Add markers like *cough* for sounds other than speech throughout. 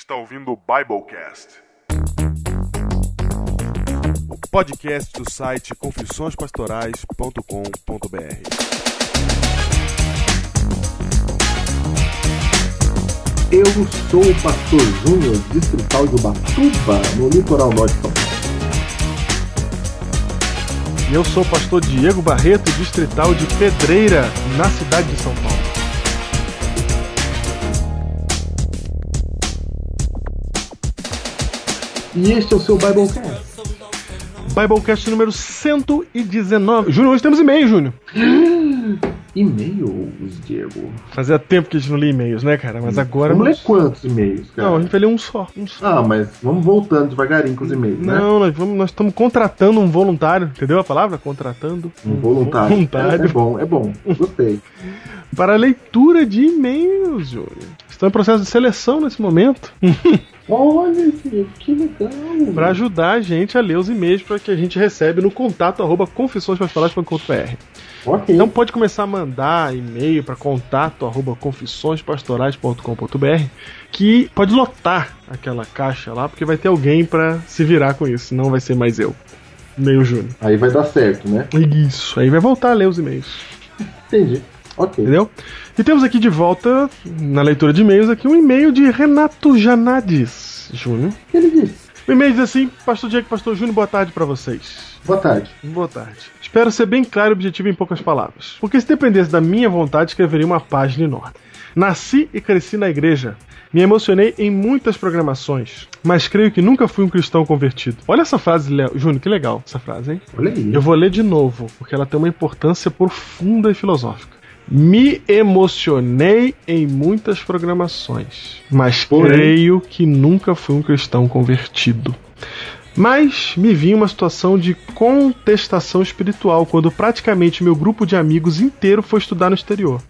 está ouvindo o Biblecast. O podcast do site confissõespastorais.com.br. Eu sou o pastor Júnior, distrital de Ubatuba, no litoral norte de São Paulo. E eu sou o pastor Diego Barreto, distrital de Pedreira, na cidade de São Paulo. E este é o seu Biblecast. Biblecast número 119. Júnior, hoje temos e-mail, Júnior. *gasps* E-mails, Diego. Fazia tempo que a gente não lia e-mails, né, cara? Mas agora. Vamos ler quantos e-mails, cara? Não, a gente vai ler um só. Um só. Ah, mas vamos voltando devagarinho com os e-mails, né? Não, nós, vamos, nós estamos contratando um voluntário, entendeu a palavra? Contratando Um voluntário. voluntário É, é bom, é bom. Gostei. *laughs* para leitura de e-mails, Júnior. Estão em processo de seleção nesse momento *laughs* Olha, que legal. para ajudar a gente a ler os e-mails para que a gente recebe no contato arroba confissõespastorais.com.br. Ok. Então pode começar a mandar e-mail para contato arroba confissõespastorais.com.br que pode lotar aquela caixa lá, porque vai ter alguém para se virar com isso, não vai ser mais eu. Meio Júnior. Aí vai dar certo, né? Isso, aí vai voltar a ler os e-mails. Entendi. Ok. Entendeu? E temos aqui de volta, na leitura de e-mails, aqui um e-mail de Renato Janades Júnior. O que ele disse? O e-mail diz assim: Pastor Diego, Pastor Júnior, boa tarde para vocês. Boa tarde. Boa tarde. Espero ser bem claro e objetivo em poucas palavras. Porque se dependesse da minha vontade, escreveria uma página enorme. Nasci e cresci na igreja. Me emocionei em muitas programações, mas creio que nunca fui um cristão convertido. Olha essa frase, Léo. Júnior, que legal essa frase, hein? Olha aí. Eu vou ler de novo, porque ela tem uma importância profunda e filosófica. Me emocionei em muitas programações, mas Porém- creio que nunca fui um cristão convertido. Mas me vi em uma situação de contestação espiritual quando praticamente meu grupo de amigos inteiro foi estudar no exterior.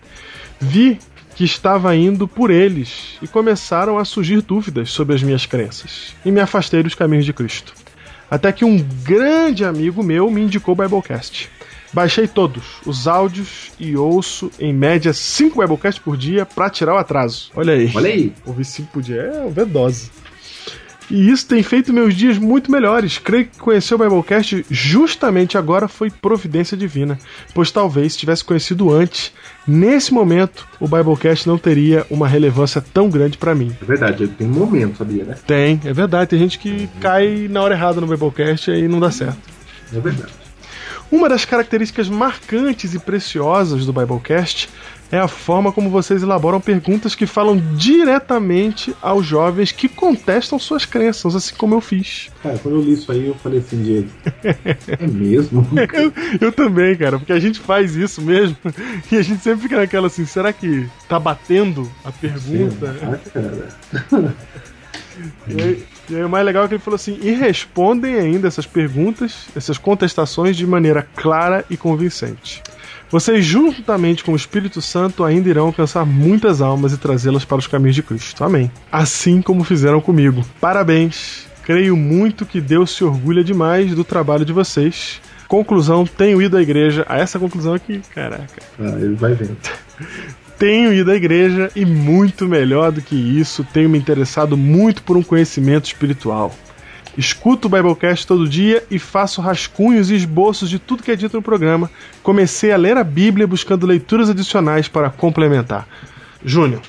Vi que estava indo por eles e começaram a surgir dúvidas sobre as minhas crenças e me afastei dos caminhos de Cristo. Até que um grande amigo meu me indicou o Biblecast. Baixei todos os áudios e ouço em média 5 Biblecasts por dia para tirar o atraso. Olha aí. Olha aí. Ouvir 5 por dia é overdose. E isso tem feito meus dias muito melhores. Creio que conhecer o Biblecast justamente agora foi providência divina. Pois talvez, se tivesse conhecido antes, nesse momento, o Biblecast não teria uma relevância tão grande para mim. É verdade, tem um momento, sabia, né? Tem, é verdade. Tem gente que cai na hora errada no Biblecast e não dá certo. É verdade. Uma das características marcantes e preciosas do Biblecast é a forma como vocês elaboram perguntas que falam diretamente aos jovens que contestam suas crenças, assim como eu fiz. Cara, quando eu li isso aí, eu falei assim, Diego. É mesmo? *laughs* Eu, eu também, cara, porque a gente faz isso mesmo e a gente sempre fica naquela assim: será que tá batendo a pergunta? Ah, cara. E aí, e aí o mais legal é que ele falou assim: e respondem ainda essas perguntas, essas contestações de maneira clara e convincente. Vocês, juntamente com o Espírito Santo, ainda irão alcançar muitas almas e trazê-las para os caminhos de Cristo. Amém. Assim como fizeram comigo. Parabéns. Creio muito que Deus se orgulha demais do trabalho de vocês. Conclusão, tenho ido à igreja. A essa conclusão aqui, caraca. Ah, ele vai vendo. Tenho ido à igreja e muito melhor do que isso, tenho me interessado muito por um conhecimento espiritual. Escuto o Biblecast todo dia e faço rascunhos e esboços de tudo que é dito no programa. Comecei a ler a Bíblia buscando leituras adicionais para complementar. Júnior.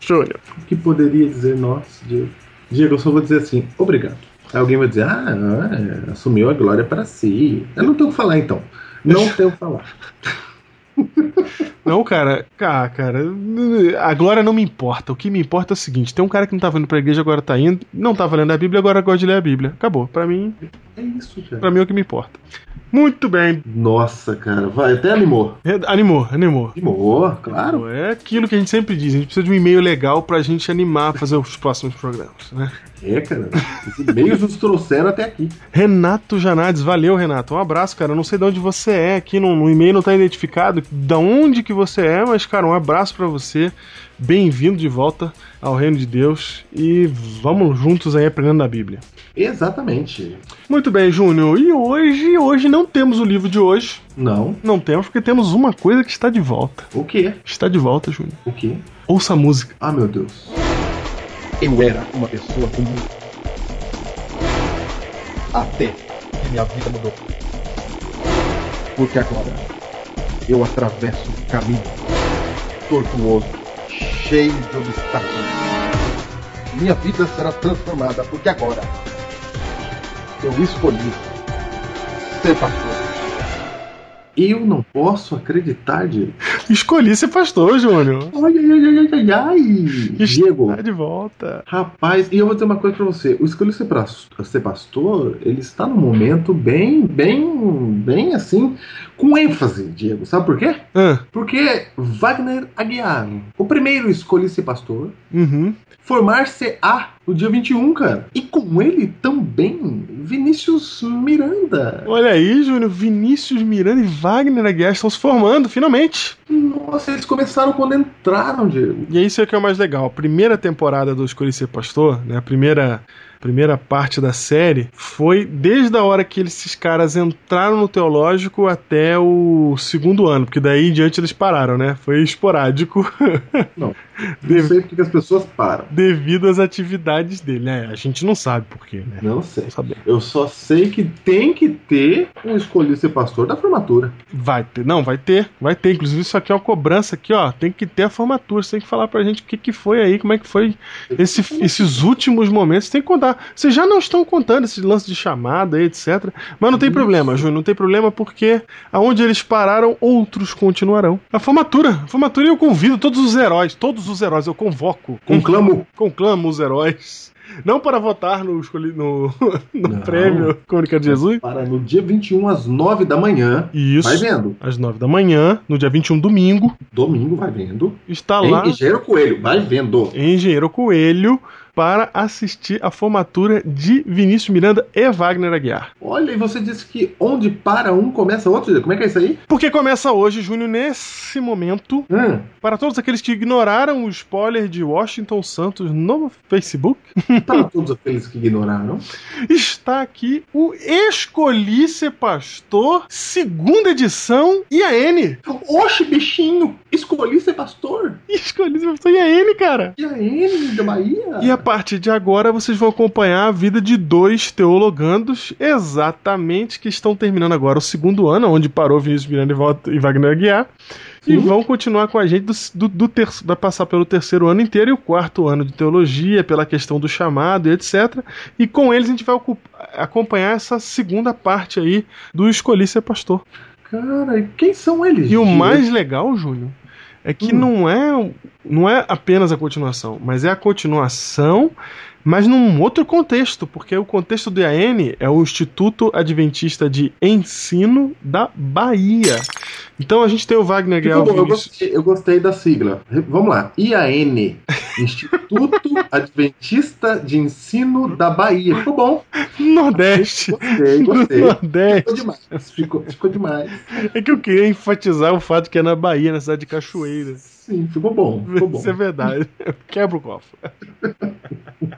Júnior. O que poderia dizer nós, Diego? Diego, eu só vou dizer assim, obrigado. Aí alguém vai dizer, ah, é, assumiu a glória para si. Eu não tenho o que falar então. Não tenho o que falar. *laughs* Não, cara, cara, cara, a glória não me importa. O que me importa é o seguinte: tem um cara que não tava indo pra igreja, agora tá indo, não tava lendo a Bíblia, agora gosta de ler a Bíblia. Acabou. Pra mim, É isso, cara. pra mim é o que me importa. Muito bem. Nossa, cara, vai, até animou. Animou, animou. Animou, claro. É aquilo que a gente sempre diz, a gente precisa de um e-mail legal pra gente animar a fazer os próximos programas, né? É, cara. Esses meios nos trouxeram até aqui. Renato Janades, valeu, Renato. Um abraço, cara. Eu não sei de onde você é, aqui no, no e-mail não tá identificado da onde que você é, mas, cara, um abraço pra você. Bem-vindo de volta ao Reino de Deus e vamos juntos aí aprendendo a Bíblia. Exatamente. Muito bem, Júnior. E hoje, hoje não temos o livro de hoje. Não. Não temos porque temos uma coisa que está de volta. O quê? Está de volta, Júnior. O quê? Ouça a música. Ah, meu Deus. Eu era uma pessoa comum. Até que minha vida mudou. Porque agora eu atravesso um caminho tortuoso, cheio de obstáculos. Minha vida será transformada porque agora eu escolhi ser pastor. Eu não posso acreditar, Diego. Escolhi ser pastor, Júnior. Ai, ai, ai, ai, ai, ai. Diego, Está de volta. rapaz, e eu vou dizer uma coisa pra você. O escolher ser, pra- ser pastor, ele está num momento bem, bem, bem assim, com ênfase, Diego. Sabe por quê? Ah, Porque Wagner Aguiar, o primeiro escolhi ser pastor, uhum. formar-se-á no dia 21, cara. E com ele também Vinícius Miranda. Olha aí, Júnior. Vinícius Miranda e Wagner Aguiar estão se formando, finalmente. Nossa, eles começaram quando entraram, Diego. E é isso que é o mais legal. A primeira temporada do Escolhi Ser Pastor, né? A primeira, primeira parte da série foi desde a hora que esses caras entraram no teológico até o segundo ano, porque daí em diante eles pararam, né? Foi esporádico Não *laughs* Deve- sei porque que as pessoas param. devido às atividades dele, né? A gente não sabe por quê, né? Não sei. Não. Eu só sei que tem que ter um escolhi ser pastor da formatura. Vai ter, não, vai ter, vai ter. Inclusive, isso aqui é uma cobrança aqui, ó. Tem que ter a formatura. Você tem que falar pra gente o que, que foi aí, como é que foi esse, esses últimos momentos. Tem que contar. Vocês já não estão contando esse lance de chamada etc. Mas não tem problema, Júnior. Não tem problema porque aonde eles pararam, outros continuarão. A formatura. A formatura eu convido todos os heróis, todos os heróis, eu convoco. Conclamo. Conclamo os heróis. Não para votar no, no, *laughs* no Não. prêmio Cônica de Jesus. Para no dia 21 às 9 da manhã. Isso. Vai vendo. às 9 da manhã, no dia 21, domingo, Domingo vai vendo. está Em lá Engenheiro Coelho, vai vendo. Engenheiro Coelho para assistir a formatura de Vinícius Miranda e Wagner Aguiar. Olha, e você disse que onde para um começa outro. Como é que é isso aí? Porque começa hoje, Júnior, nesse momento, Hum, para todos aqueles que ignoraram o spoiler de Washington Santos no Facebook, *laughs* para todos aqueles que ignoraram. está aqui o Escolhi Ser Pastor, segunda edição, IAN. Oxe, bichinho, escolhi ser pastor. Escolhi Ser Pastor IAN, cara. E aí, da Bahia? E a partir de agora vocês vão acompanhar a vida de dois teologandos, exatamente, que estão terminando agora o segundo ano, onde parou Vinícius Miranda e e Wagner Aguiar. E vão continuar com a gente do, do, do terço- vai passar pelo terceiro ano inteiro e o quarto ano de teologia, pela questão do chamado e etc. E com eles a gente vai ocup- acompanhar essa segunda parte aí do Escolhi Ser Pastor. Cara, e quem são eles? E o mais legal, Júnior, é que Hum. não é não é apenas a continuação, mas é a continuação, mas num outro contexto, porque o contexto do IAN é o Instituto Adventista de Ensino da Bahia. Então a gente tem o Wagner bom, eu, gostei, eu gostei da sigla. Vamos lá. IAN, *laughs* Instituto Adventista de Ensino da Bahia. Ficou bom. Nordeste. Gostei, gostei. Nordeste. Ficou demais. Ficou, ficou demais. É que eu queria enfatizar o fato que é na Bahia, na cidade de Cachoeira. Sim, ficou bom. Ficou bom. Isso é verdade. Quebra o cofre. *laughs*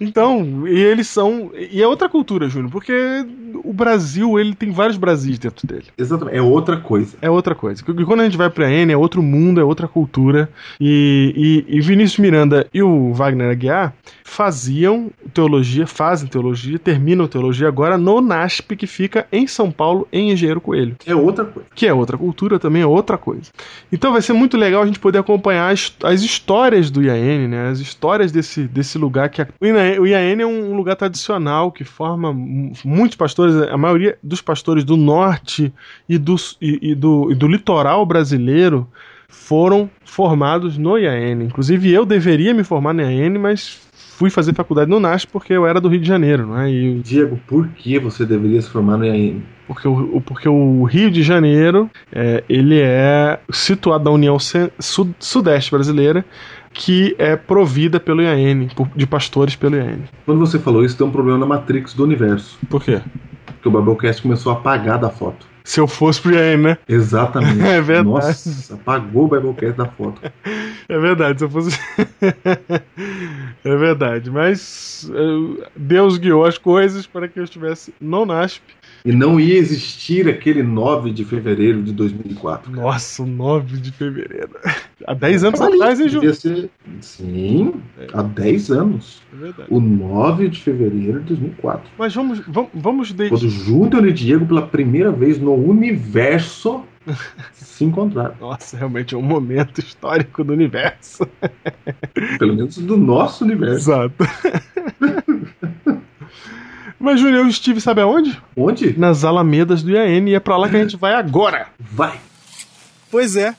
Então, e eles são. E é outra cultura, Júnior, porque o Brasil, ele tem vários Brasis dentro dele. Exatamente. É outra coisa. É outra coisa. E quando a gente vai pra N, é outro mundo, é outra cultura. E, e, e Vinícius Miranda e o Wagner Aguiar faziam teologia, fazem teologia, terminam teologia agora no NASP, que fica em São Paulo, em Engenheiro Coelho É outra coisa. que é outra cultura, também é outra coisa. Então vai ser muito legal a gente poder acompanhar as, as histórias do IAN, né? As histórias desse, desse lugar que a- o o IAN é um lugar tradicional que forma mu- muitos pastores, a maioria dos pastores do norte e do, e, e do, e do litoral brasileiro foram formados no IAN. Inclusive eu deveria me formar no IAN, mas fui fazer faculdade no NASP porque eu era do Rio de Janeiro, né? E Diego, por que você deveria se formar no IAN? porque o, porque o Rio de Janeiro é, ele é situado na União Sudeste Brasileira, que é provida pelo IAN, de pastores pelo IAN. Quando você falou isso, tem um problema na Matrix do universo. Por quê? Porque o Biblecast começou a apagar da foto. Se eu fosse pro IAN, né? Exatamente. *laughs* É verdade. Nossa, apagou o Biblecast da foto. É verdade, se eu fosse. *laughs* é verdade, mas eh, Deus guiou as coisas para que eu estivesse no NASP. E não ia existir aquele 9 de fevereiro de 2004. cara. Nossa, o 9 de fevereiro. Há 10 anos Ali, atrás, hein, Ju? devia ser... Sim. há 10 anos. É verdade. O 9 de fevereiro de 2004. Mas vamos, vamos, vamos deixar. Quando Júnior e Diego, pela primeira vez no universo, *laughs* se encontraram. Nossa, realmente é um momento histórico do universo. Pelo menos do nosso universo. Exato. *laughs* Mas, Júnior, eu estive, sabe aonde? Onde? Nas Alamedas do IAN e é pra lá que a gente vai agora. Vai! Pois é,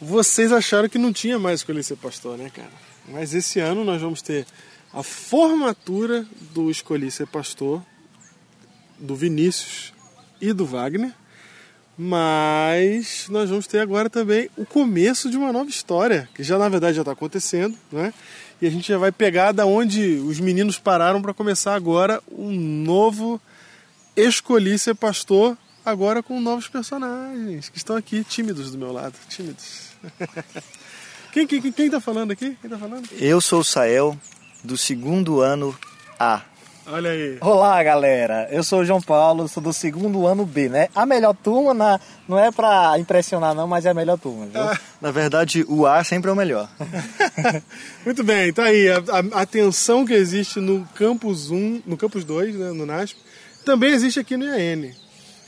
vocês acharam que não tinha mais escolher ser pastor, né, cara? Mas esse ano nós vamos ter a formatura do Escolhi Ser Pastor, do Vinícius e do Wagner. Mas nós vamos ter agora também o começo de uma nova história, que já na verdade já está acontecendo, né? E a gente já vai pegar da onde os meninos pararam para começar agora um novo Escolhi Ser Pastor, agora com novos personagens que estão aqui tímidos do meu lado, tímidos. *laughs* Quem, quem, quem tá falando aqui? Quem tá falando? Eu sou o Sael, do segundo ano A. Olha aí. Olá, galera. Eu sou o João Paulo, sou do segundo ano B, né? A melhor turma na- não é pra impressionar, não, mas é a melhor turma, viu? Na verdade, o A sempre é o melhor. *laughs* Muito bem, tá aí. A, a, a tensão que existe no campus 1, no campus 2, né, no NASP, também existe aqui no IAN.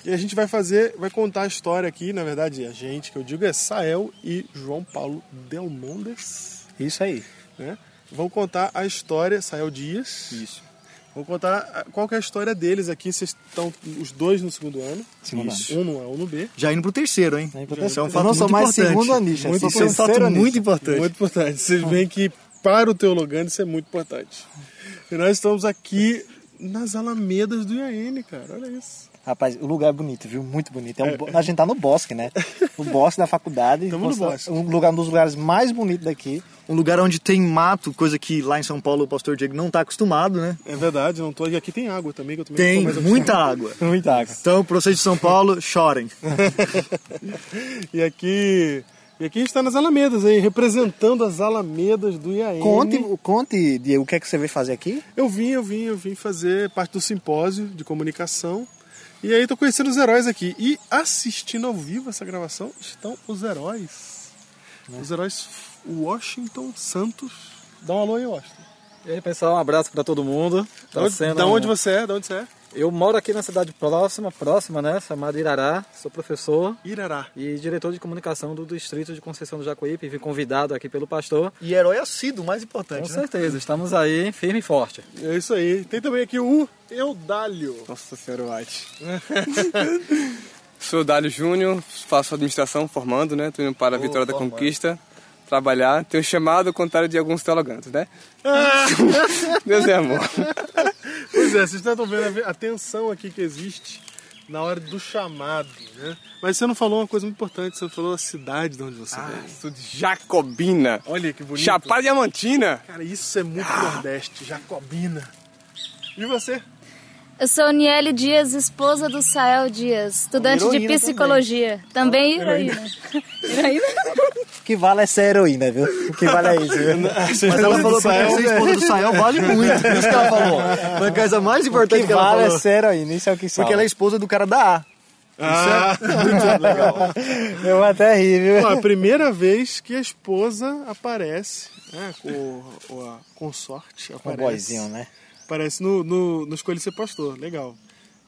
E a gente vai fazer, vai contar a história aqui, na verdade, a gente, que eu digo, é Sael e João Paulo Delmondes, Isso aí. né? Vão contar a história, Sael Dias. Isso. Vou contar a- qual que é a história deles aqui. Vocês estão os dois no segundo ano. Segundo Isso. Um no A, um no B. Já indo pro terceiro, hein? É importante. Isso é um Eu fato não sou muito mais importante. segundo anista, Muito, isso é um fato terceiro muito importante. Muito importante. Vocês veem que para o teologando isso é muito importante. E nós estamos aqui nas Alamedas do IAN, cara. Olha isso. Rapaz, o lugar é bonito, viu? Muito bonito. É um bo- A gente tá no bosque, né? No bosque da faculdade. Tamo no bosque. Um lugar, um dos lugares mais bonitos daqui. Um lugar onde tem mato, coisa que lá em São Paulo o pastor Diego não tá acostumado, né? É verdade, não tô. E aqui tem água também, que eu também Tem muita água. *laughs* Muita água. Então, pra vocês de São Paulo, chorem. *laughs* E aqui. E aqui a gente está nas Alamedas aí, representando as Alamedas do IAN. Conte, conte, Diego, o que é que você veio fazer aqui? Eu vim, eu vim, eu vim fazer parte do simpósio de comunicação. E aí tô conhecendo os heróis aqui. E assistindo ao vivo essa gravação estão os heróis. Os heróis Washington Santos. Dá um alô aí, Washington. E aí, pessoal, um abraço pra todo mundo. Tá Da onde, sendo da um- onde você é? Da onde você é? Eu moro aqui na cidade próxima, próxima, né? Chamada Irará. Sou professor Irará. e diretor de comunicação do Distrito de Conceição do Jacuípe. Fui convidado aqui pelo pastor. E herói assíduo, mais Com importante, né? certeza, estamos aí firme e forte. É isso aí. Tem também aqui o Eudálio. Nossa Senhora White. *laughs* Sou Dálio Júnior, faço administração formando, né? Tô indo para a Vitória da Conquista trabalhar. Tenho chamado ao contrário de alguns teologantes, né? *laughs* Deus é amor. Pois é, vocês estão vendo a- tensão aqui que existe na hora do chamado, né? Mas você não falou uma coisa muito importante, você falou a cidade de onde você Ah, vem. sou de Jacobina. Olha que bonito. Chapada Diamantina. Cara, isso é muito Nordeste, Jacobina. E você? Eu sou Niele Dias, esposa do Sael Dias, estudante de Heroína psicologia. Também heroína. Heroína? O que vale é ser heroína, viu? O que vale é isso, viu? Mas ela falou pra ser esposa do Sael vale muito. Isso que ela falou. Foi a coisa mais O importante que que ela vale é falou. ser heroína, isso é o que salva. Porque ela é esposa do cara da A. Ah, *laughs* Eu vou até rir, viu? Bom, a primeira vez que a esposa aparece, né, com, com a consorte, Um aparece. boizinho, né? Aparece no, no, no Escolha Ser Pastor, legal.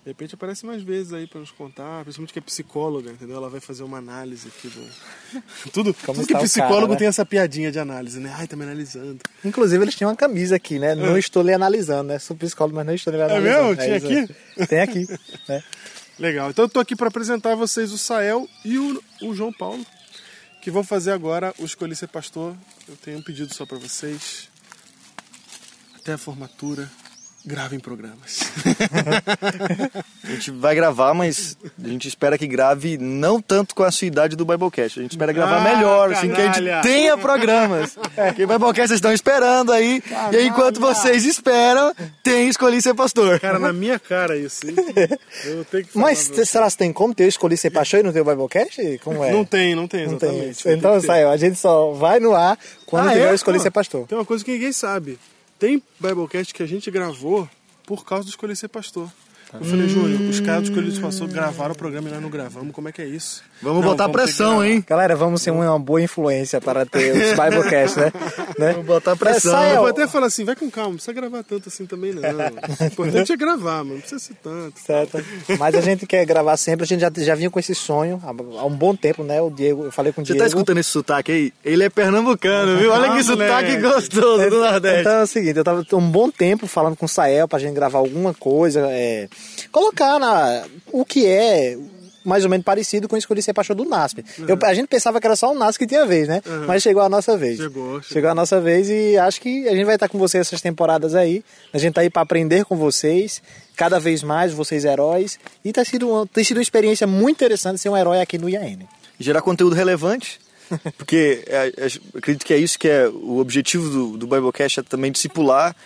De repente aparece mais vezes aí pra nos contar, principalmente que é psicóloga, entendeu? Ela vai fazer uma análise aqui do. *laughs* Tudo, Como tudo que psicólogo cara, né? tem essa piadinha de análise, né? Ai, tá me analisando. Inclusive, eles tinham uma camisa aqui, né? Não estou lhe analisando, né? Sou psicólogo, mas não estou lhe analisando. É mesmo? Tinha isso aqui? Tem aqui, né? Legal. Então eu tô aqui para apresentar a vocês o Sael e o, o João Paulo, que vão fazer agora o Escolhi Ser Pastor. Eu tenho um pedido só para vocês. Até a formatura, gravem programas. *laughs* A gente vai gravar, mas a gente espera que grave não tanto com a sua idade do Biblecast. A gente espera gravar Ah, melhor, assim, que a gente tenha programas. Porque o Biblecast vocês estão esperando aí. E aí, enquanto vocês esperam, tem Escolhi Ser Pastor. Cara, na minha cara isso. hein? Eu tenho que falar Mas pra será que tem como ter escolhido ser paixão e não ter o Biblecast? Como é? Não tem, não tem, Não tem exatamente. Então, Tem ter. saiu. A gente só vai no ar quando Ah, tiver é? Pô, ser pastor. Tem uma coisa que ninguém sabe. Tem Biblecast que a gente gravou por causa do Escolher Ser Pastor. Eu falei, Júnior, os caras que ele passou gravaram o programa e nós não gravamos, como é que é isso? Vamos Não, botar vamos pressão, hein? Galera, vamos ser uma boa influência para ter os *laughs* Biblecast, né? né? Vamos botar pressão. É Eu o- vou até falar assim, vai com calma, não precisa gravar tanto assim também não. O importante é gravar, mano, não precisa ser tanto. Certo. Mas a gente quer gravar sempre, a gente já, já vinha com esse sonho há, há um bom tempo, né? O Diego, eu falei com o Você Diego. tá escutando esse sotaque aí? Ele é pernambucano, viu? Olha Ah, que sotaque gostoso do Nordeste. Então é o seguinte, eu tava um bom tempo falando com o Sael pra gente gravar alguma coisa, é, colocar na, o que é mais ou menos parecido com o Escolhi Ser Pastor do NASP. Eu- a gente pensava que era só o NASP que tinha vez, né? Mas chegou a nossa vez. Chegou, chegou. a nossa vez e acho que a gente vai estar com vocês essas temporadas aí. A gente tá aí pra aprender com vocês, cada vez mais, vocês heróis. E tá sido, uma- tem sido uma experiência muito interessante ser um herói aqui no IAN. Gerar conteúdo relevante. *laughs* Porque é, é, acredito que é isso que é o objetivo do, do Biblecast, é também discipular.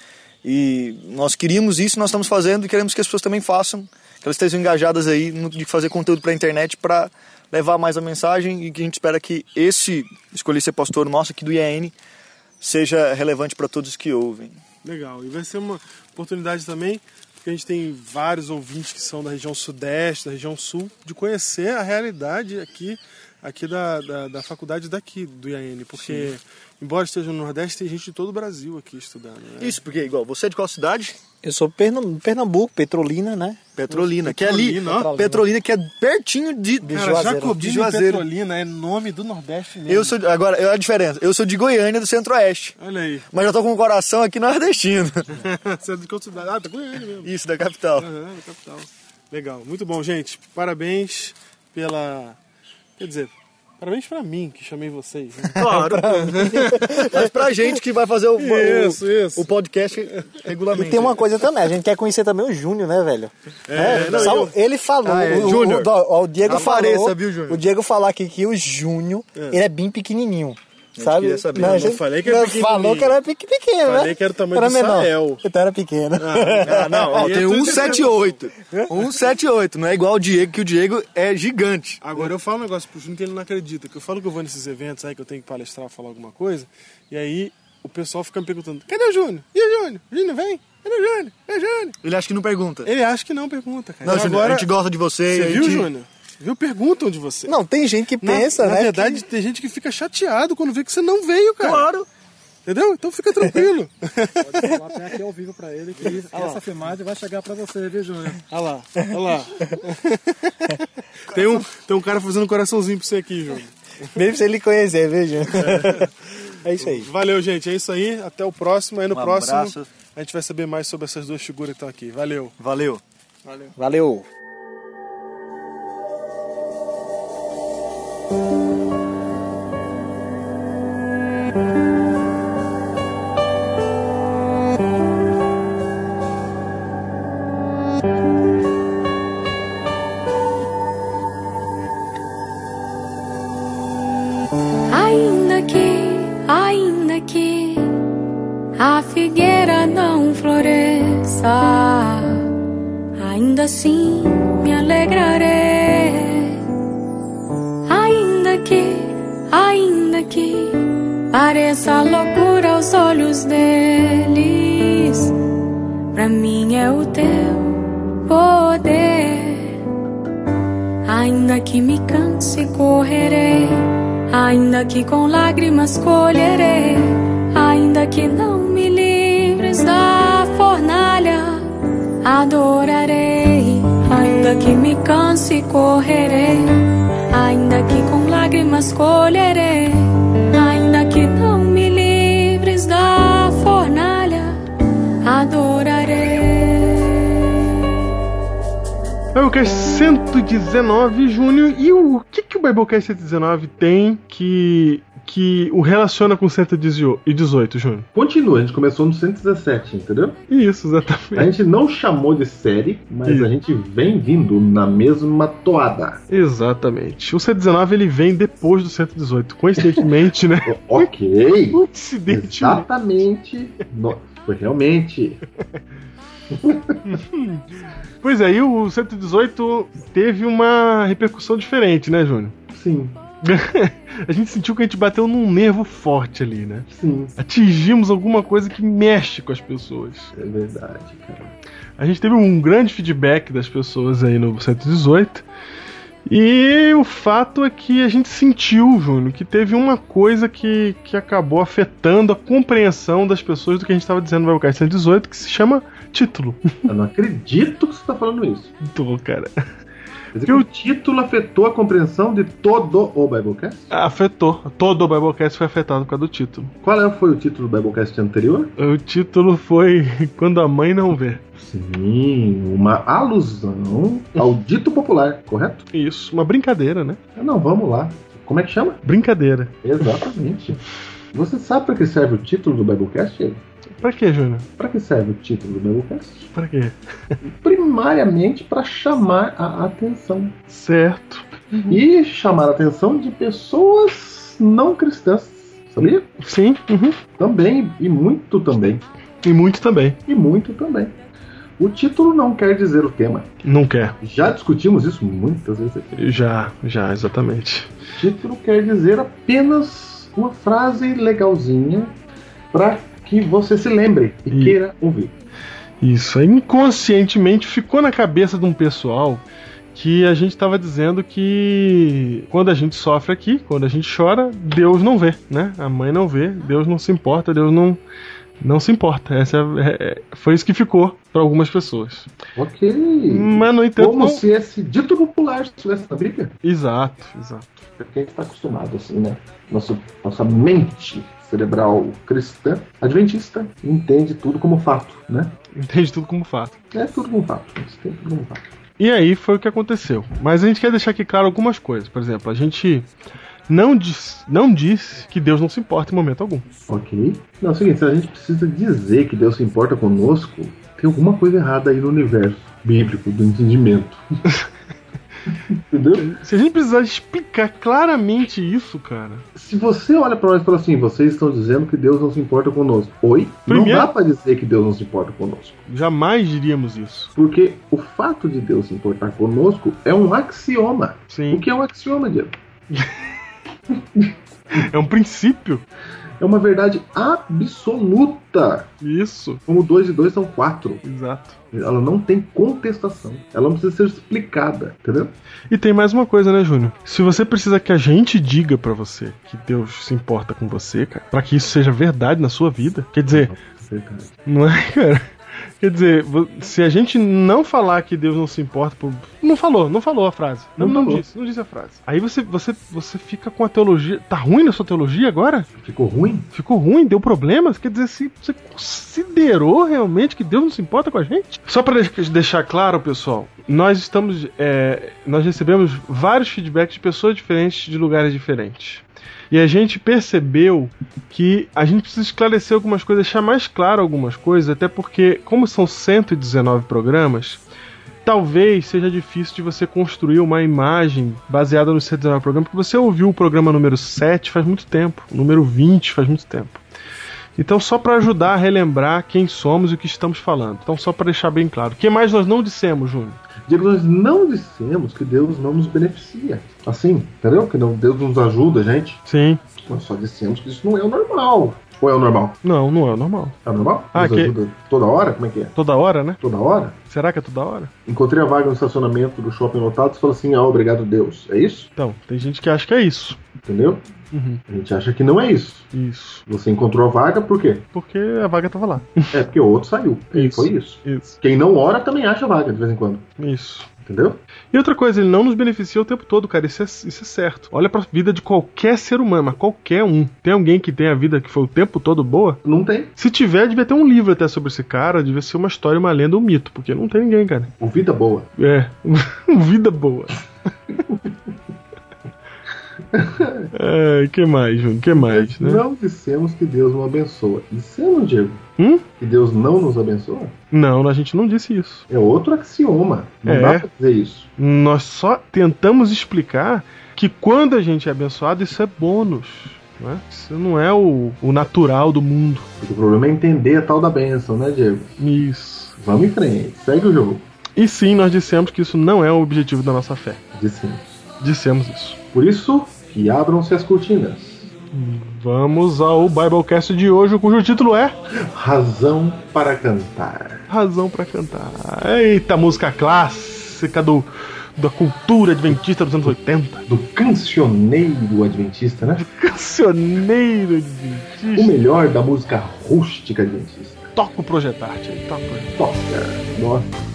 E nós queríamos isso, nós estamos fazendo e queremos que as pessoas também façam, que elas estejam engajadas aí no, de fazer conteúdo para a internet para levar mais a mensagem e que a gente espera que esse Escolhi Ser Pastor nosso aqui do IAN seja relevante para todos que ouvem. Legal, e vai ser uma oportunidade também, porque a gente tem vários ouvintes que são da região sudeste, da região sul, de conhecer a realidade aqui, aqui da, da, da faculdade daqui, do IAN, porque embora esteja no Nordeste, tem gente de todo o Brasil aqui estudando. Né? Isso, porque igual, você é de qual cidade? Eu sou Pernam- Pernambuco, Petrolina, né? Petrolina, que é ali, Petrolina. Petrolina, que é pertinho de, De Cara, Juazeiro. Jacobina De Juazeiro. Petrolina é nome do Nordeste mesmo. Eu sou, agora, olha a diferença, eu sou de Goiânia, do Centro-Oeste, Olha aí. mas já tô com o coração aqui nordestino. *laughs* Você é de qual cidade? Ah, tá Goiânia mesmo. Isso, da capital. Aham, da capital. Legal, muito bom, gente. Parabéns pela. Quer dizer, parabéns pra mim que chamei vocês. né? Claro. *laughs* Mas pra gente que vai fazer o, Isso, o, isso. o podcast E regularmente. tem uma coisa também, a gente quer conhecer também o Júnior, né, velho? É, não, Só- eu- Ele falou, Ah, é, o, o- Júnior. o, ó, o Diego Apareça, falou, viu, Júnior? o Diego falou aqui que o Júnior, ele é bem pequenininho. Sabe? queria saber. Não, Eu a não gente- falei que era pequenininho. Falou que era pequ- pequeno, né? Falei que era o tamanho do menor. Sael. Então era pequeno. Ah, não, ó, E tem eu tô 178. 178, não é igual o Diego, que o Diego é gigante. Agora eu falo um negócio pro Júnior que ele não acredita. Que eu falo que eu vou nesses eventos aí que eu tenho que palestrar, falar alguma coisa. E aí o pessoal fica me perguntando: cadê o Júnior? E o Júnior? O Júnior vem? Cadê o Júnior? É o Júnior? Ele acha que não pergunta. Ele acha que não pergunta, cara. Não, E Júnior, a gente gosta de você. Você viu, gente- Júnior? Viu? Perguntam de você. Não, tem gente que Na- pensa, na, né? verdade, tem gente que fica chateado quando vê que você não veio, cara. Claro. Entendeu? Então fica tranquilo. *laughs* Pode falar até aqui ao vivo pra ele que, que essa filmagem vai chegar pra você, viu, Júnior? Olha lá, olha lá. *laughs* tem, um, tem um cara fazendo um coraçãozinho pra você aqui, Júnior. que, mesmo se ele conhecer, viu, Júnior? É isso aí. Valeu, gente. É isso aí. Até o próximo. Aí no Um próximo abraço. a gente vai saber mais sobre essas duas figuras que estão aqui. Valeu. Valeu. Valeu. Ainda 119, Júnior. E o que, que o Biblecast 119 tem que, que o relaciona com 118, Júnior? Continua, a gente começou no 117, entendeu? Isso, A exatamente. gente não chamou de série, mas Isso. a gente vem vindo na mesma toada. Exatamente. O 119 ele vem depois do 118. Coincidentemente, né? *laughs* Ok. Coincidentemente. Exatamente. No- Foi realmente. *laughs* *laughs* Pois é, e o 118 teve uma repercussão diferente, né, Júnior? Sim. *laughs* a gente sentiu que a gente bateu num nervo forte ali, né? Sim. Atingimos alguma coisa que mexe com as pessoas. É verdade, cara. A gente teve um grande feedback das pessoas aí no 118. E o fato é que a gente sentiu, Júnior, que teve uma coisa que, que acabou afetando a compreensão das pessoas do que a gente estava dizendo no Biblecast 118, que se chama título. Eu não acredito que você está falando isso. Tô, cara. Quer dizer que o título afetou a compreensão de todo o Biblecast? Afetou. Todo o Biblecast foi afetado por causa do título. Qual é- foi o título do Biblecast anterior? O título foi Quando a Mãe Não Vê. Sim, uma alusão ao dito popular, correto? Isso, uma brincadeira, né? Não, vamos lá. Como é que chama? Brincadeira. Exatamente. Você sabe para que serve o título do Biblecast? Pra quê, Júnior? Para que serve o título do Biblecast? Pra quê? Primariamente para chamar a atenção. Certo. E chamar a atenção de pessoas não cristãs. Sabia? Sim. Uhum. Também, e muito também. E muito também. E muito também. O título não quer dizer o tema. Não quer. Já discutimos isso muitas vezes aqui. Já, já, exatamente. O título quer dizer apenas uma frase legalzinha para que você se lembre e, E- queira ouvir. Isso, inconscientemente ficou na cabeça de um pessoal que a gente estava dizendo que quando a gente sofre aqui, quando a gente chora, Deus não vê, né? A mãe não vê, Deus não se importa, Deus não não se importa. Essa é- é- foi isso que ficou para algumas pessoas. Ok. Mas no entanto, Como não- se esse dito popular estivesse na briga. Exato, exato. Porque a gente está acostumado assim, né? Nosso, nossa mente cerebral cristã, adventista, entende tudo como fato, né? Entende tudo como fato. É tudo como fato. Tudo como fato. E aí foi o que aconteceu. Mas a gente quer deixar aqui claro algumas coisas. Por exemplo, a gente não disse, não disse que Deus não se importa em momento algum. Ok? Não, é o seguinte, se a gente precisa dizer que Deus se importa conosco, tem alguma coisa errada aí no universo bíblico, do entendimento. *laughs* Entendeu? Se a gente precisar explicar claramente isso, cara. Se você olha pra nós e fala assim, vocês estão dizendo que Deus não se importa conosco. Oi? Primeiro- Não dá pra dizer que Deus não se importa conosco. Jamais diríamos isso. Porque o fato de Deus se importar conosco é um axioma. Sim. O que é um axioma, Diego? *laughs* É um princípio. É uma verdade absoluta. Isso. Como 2 e 2 são 4. Exato. Ela não tem contestação. Ela não precisa ser explicada, entendeu? E tem mais uma coisa, né, Júnior? Se você precisa que a gente diga pra você que Deus se importa com você, cara, pra que isso seja verdade na sua vida, quer dizer, não é, cara? Quer dizer, se a gente não falar que Deus não se importa por. Não falou, não falou a frase. Não, Não não, disse, não disse a frase. Aí você, você, você fica com a teologia. Tá ruim na sua teologia agora? Ficou ruim? Ficou ruim? Deu problemas? Quer dizer, se você considerou realmente que Deus não se importa com a gente? Só pra deix- deixar claro, pessoal, nós estamos. é, nós recebemos vários feedbacks de pessoas diferentes, de lugares diferentes. E a gente percebeu que a gente precisa esclarecer algumas coisas, deixar mais claro algumas coisas, até porque, como são 119 programas, talvez seja difícil de você construir uma imagem baseada no 119 programa, porque você ouviu o programa número 7 faz muito tempo, o número 20 faz muito tempo. Então, só para ajudar a relembrar quem somos e o que estamos falando. Então, só para deixar bem claro. O que mais nós não dissemos, Júnior? Diego, nós não dissemos que Deus não nos beneficia. Assim, entendeu? Que não, Deus nos ajuda, gente. Sim. Nós só dissemos que isso não é o normal. Ou é o normal? Não, não é o normal. É o normal? Ah, Nos que- ajuda toda hora? Como é que é? Toda hora, né? Toda hora? Será que é toda hora? Encontrei a vaga no estacionamento do shopping lotado e falou assim: ah, obrigado Deus. É isso? Então, tem gente que acha que é isso. Entendeu? Uhum. A gente acha que não é isso. Isso. Você encontrou a vaga por quê? Porque a vaga tava lá. É porque o outro saiu. E Isso. foi isso. Isso. Quem não ora também acha vaga de vez em quando. Isso. Entendeu? E outra coisa, ele não nos beneficia o tempo todo, cara. Isso é, isso é certo. Olha pra vida de qualquer ser humano, mas qualquer um. Tem alguém que tem a vida que foi o tempo todo boa? Não tem. Se tiver, devia ter um livro até sobre esse cara, devia ser uma história, uma lenda, um mito, porque não tem ninguém, cara. O vida boa. É, *laughs* vida boa. *laughs* É, que mais, Júnior? Que mais, né? Não dissemos que Deus não abençoa. Dissemos, Diego, Hum? que Deus não nos abençoa? Não, a gente não disse isso. É outro axioma. Não É. dá pra dizer isso. Nós só tentamos explicar que quando a gente é abençoado, isso é bônus. Né? Isso não é o, o natural do mundo. O problema é entender a tal da bênção, né, Diego? Isso. Vamos em frente. Segue o jogo. E sim, nós dissemos que isso não é o objetivo da nossa fé. Dissemos. Dissemos isso. Por isso, Que abram-se as cortinas. Vamos ao Biblecast de hoje, cujo título é Razão para cantar. Razão para cantar. Eita, música clássica do da cultura adventista dos anos 80. Do cancioneiro adventista, né? *laughs* Cancioneiro adventista. O melhor da música rústica adventista. Toca o projetarte aí, toca. Toca. Nossa.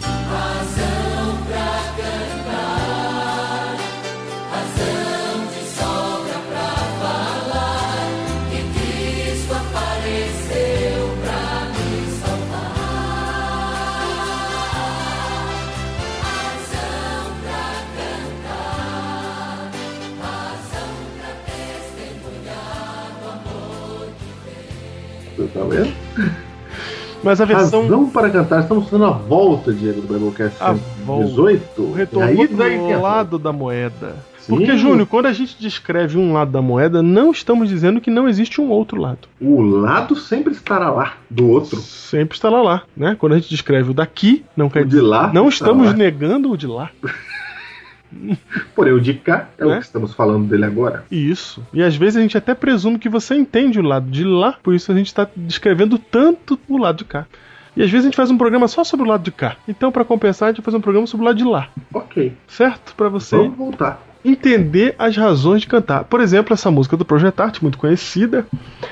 Vendo? Mas a versão. Razão para cantar, estamos fazendo a volta, Diego, do Biblecast A 18. O retorno Aí do lado da moeda. Sim. Porque, Júnior, quando a gente descreve um lado da moeda, não estamos dizendo que não existe um outro lado. O lado sempre estará lá do outro. Sempre estará lá, né? Quando a gente descreve o daqui, não quer O de dizer. lá Não estamos lá. negando o de lá. *laughs* Porém, o de cá é, o Né? que estamos falando dele agora. Isso. E às vezes a gente até presume que você entende o lado de lá, por isso a gente está descrevendo tanto o lado de cá. E às vezes a gente faz um programa só sobre o lado de cá. Então, para compensar, a gente vai fazer um programa sobre o lado de lá. Ok. Certo? Para você Vamos voltar. entender as razões de cantar. Por exemplo, essa música do Projetart, muito conhecida,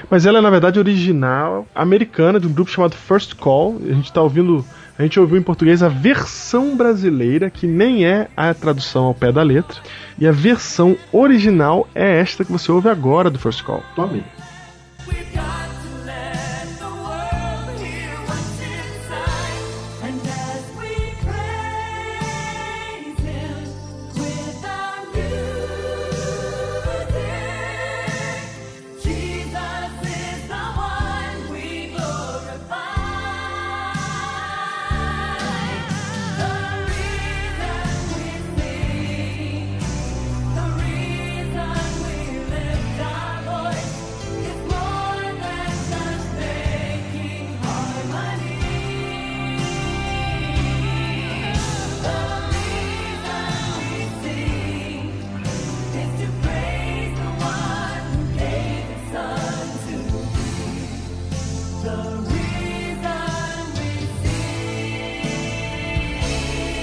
mas ela é na verdade original americana de um grupo chamado First Call. A gente está ouvindo, a gente ouviu em português a versão brasileira, que nem é a tradução ao pé da letra, e a versão original é esta que você ouve agora do First Call. Tome.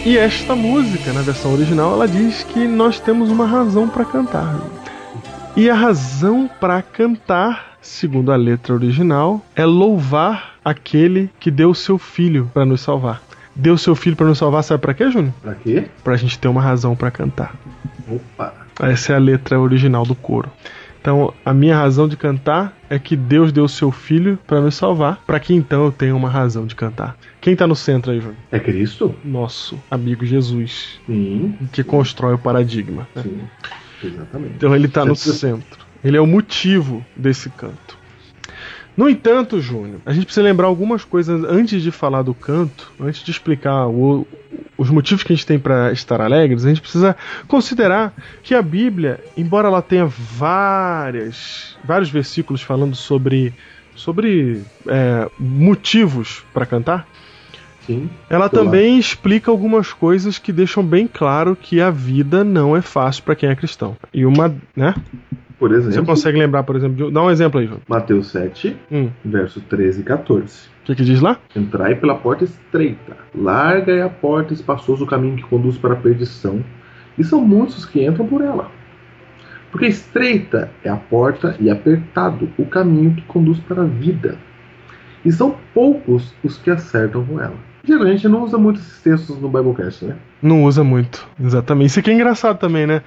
E esta música, na versão original, ela diz que nós temos uma razão para cantar. E a razão para cantar, segundo a letra original, é louvar aquele que deu seu filho para nos salvar. Deu seu filho para nos salvar, sabe para quê, Júnior? Pra quê? Pra gente ter uma razão para cantar. Opa. Essa é a letra original do coro. Então, a minha razão de cantar é que Deus deu o seu filho para nos salvar, para que então eu tenha uma razão de cantar. Quem tá no centro aí, Júnior? É Cristo? Nosso amigo Jesus, Sim. que constrói o paradigma. né? Sim. Exatamente. Então ele tá no centro. Ele é o motivo desse canto. No entanto, Júnior, a gente precisa lembrar algumas coisas antes de falar do canto, antes de explicar o- os motivos que a gente tem para estar alegres, a gente precisa considerar que a Bíblia, embora ela tenha várias, vários versículos falando sobre, sobre é, motivos para cantar, Sim. ela Sei lá. também explica algumas coisas que deixam bem claro que a vida não é fácil para quem é cristão. E uma, né? Por Você exemplo, consegue lembrar, por exemplo, de... dá um exemplo aí, João. Mateus 7, Hum. verso 13 e 14. O que, que diz lá? Entrai pela porta estreita. Larga é a porta espaçoso o caminho que conduz para a perdição. E são muitos os que entram por ela. Porque estreita é a porta e apertado o caminho que conduz para a vida. E são poucos os que acertam com ela. Diego, a gente não usa muito esses textos no Biblecast, né? Não usa muito, exatamente. Isso aqui é engraçado também, né?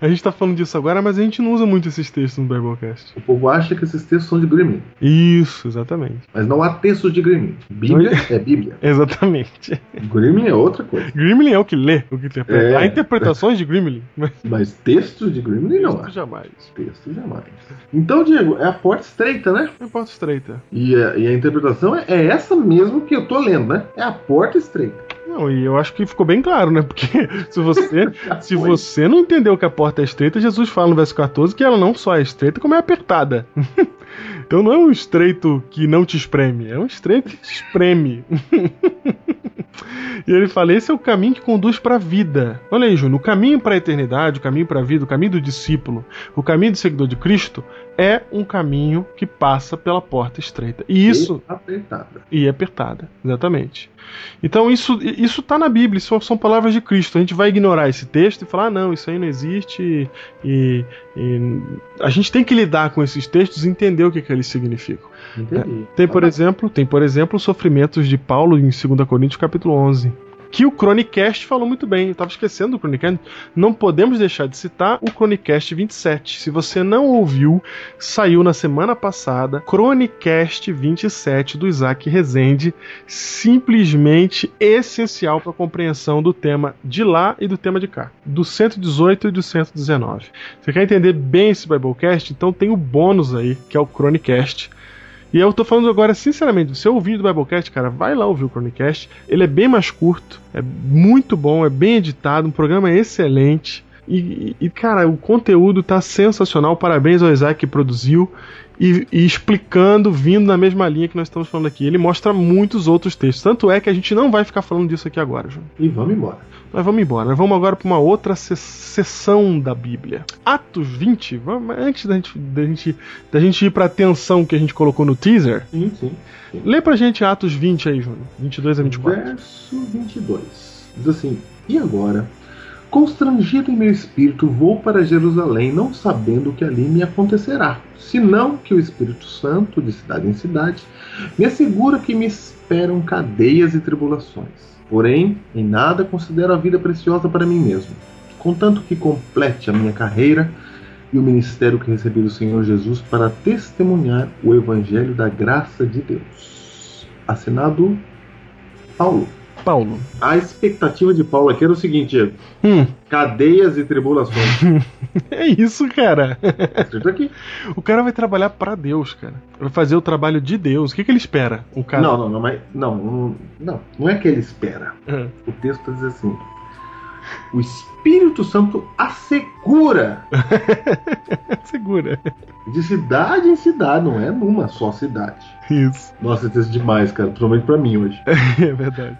A gente tá falando disso agora, mas a gente não usa muito esses textos no Biblecast. O povo acha que esses textos são de Gremlin. Isso, exatamente. Mas não há textos de Gremlin. Bíblia é Bíblia. *laughs* Exatamente. Gremlin é outra coisa. Gremlin é o que lê, o que interpreta. É. Há interpretações de Gremlin, mas *laughs* Mas textos de Gremlin não há. jamais. Texto jamais. Então, Diego, é a porta estreita, né? Não importa estreita. E a, e a interpretação é, é essa mesmo que eu tô lendo, né? É a porta estreita. Não, e eu acho que ficou bem claro, né? Porque *laughs* se você, se você não entendeu que a porta é estreita, Jesus fala no verso 14 que ela não só é estreita, como é apertada. *laughs* Então não é um estreito que não te espreme, é um estreito que te espreme. *laughs* E ele fala: esse é o caminho que conduz para a vida. Olha aí, Júnior, o caminho para a eternidade, o caminho para a vida, o caminho do discípulo, o caminho do seguidor de Cristo é um caminho que passa pela porta estreita. E isso. E apertada. E apertada, exatamente. Então isso isso está na Bíblia, isso são palavras de Cristo. A gente vai ignorar esse texto e falar, ah, não, isso aí não existe. E, e a gente tem que lidar com esses textos e entender o que, que eles significam. É, tem por exemplo, tem por exemplo os sofrimentos de Paulo em 2 Coríntios capítulo 11 que o Chronicast falou muito bem. Eu estava esquecendo do Chronicast. Não podemos deixar de citar o Chronicast 27. Se você não ouviu, saiu na semana passada. Chronicast 27 do Isaac Rezende. Simplesmente essencial para a compreensão do tema de lá e do tema de cá. Do 118 e do 119. Você quer entender bem esse Biblecast? Então tem o bônus aí, que é o Chronicast e eu tô falando agora, sinceramente, do seu ouvido do Biblecast, cara, vai lá ouvir o Chronicast. Ele é bem mais curto, é muito bom, é bem editado, um programa excelente. E, e, cara, o conteúdo tá sensacional. Parabéns ao Isaac que produziu e, e, explicando, vindo na mesma linha que nós estamos falando aqui. Ele mostra muitos outros textos. Tanto é que a gente não vai ficar falando disso aqui agora, João. E vamos embora. Nós vamos embora. Nós vamos agora para uma outra sessão da Bíblia. Atos 20. Vamos, antes da gente, da, gente, da gente ir para a atenção que a gente colocou no teaser. Sim, sim, sim. Lê pra gente Atos 20 aí, Júnior. 22 a 24. Verso 22. Diz assim: E agora? Constrangido em meu espírito, vou para Jerusalém, não sabendo o que ali me acontecerá, senão que o Espírito Santo, de cidade em cidade, me assegura que me esperam cadeias e tribulações. Porém, em nada considero a vida preciosa para mim mesmo, contanto que complete a minha carreira e o ministério que recebi do Senhor Jesus para testemunhar o Evangelho da graça de Deus. Assinado Paulo. Paulo. A expectativa de Paulo aqui era o seguinte: hum. cadeias e tribulações. *laughs* é isso, cara. Escrito aqui. O cara vai trabalhar para Deus, cara. Vai fazer o trabalho de Deus. O que, que ele espera? O cara. Não, não, não, mas não, não, não, não é que ele espera. Uhum. O texto diz assim: o Espírito Santo assegura. *laughs* Segura. De cidade em cidade, não é numa só cidade. Isso. Nossa, é demais, cara. Principalmente pra mim hoje. *laughs* É verdade.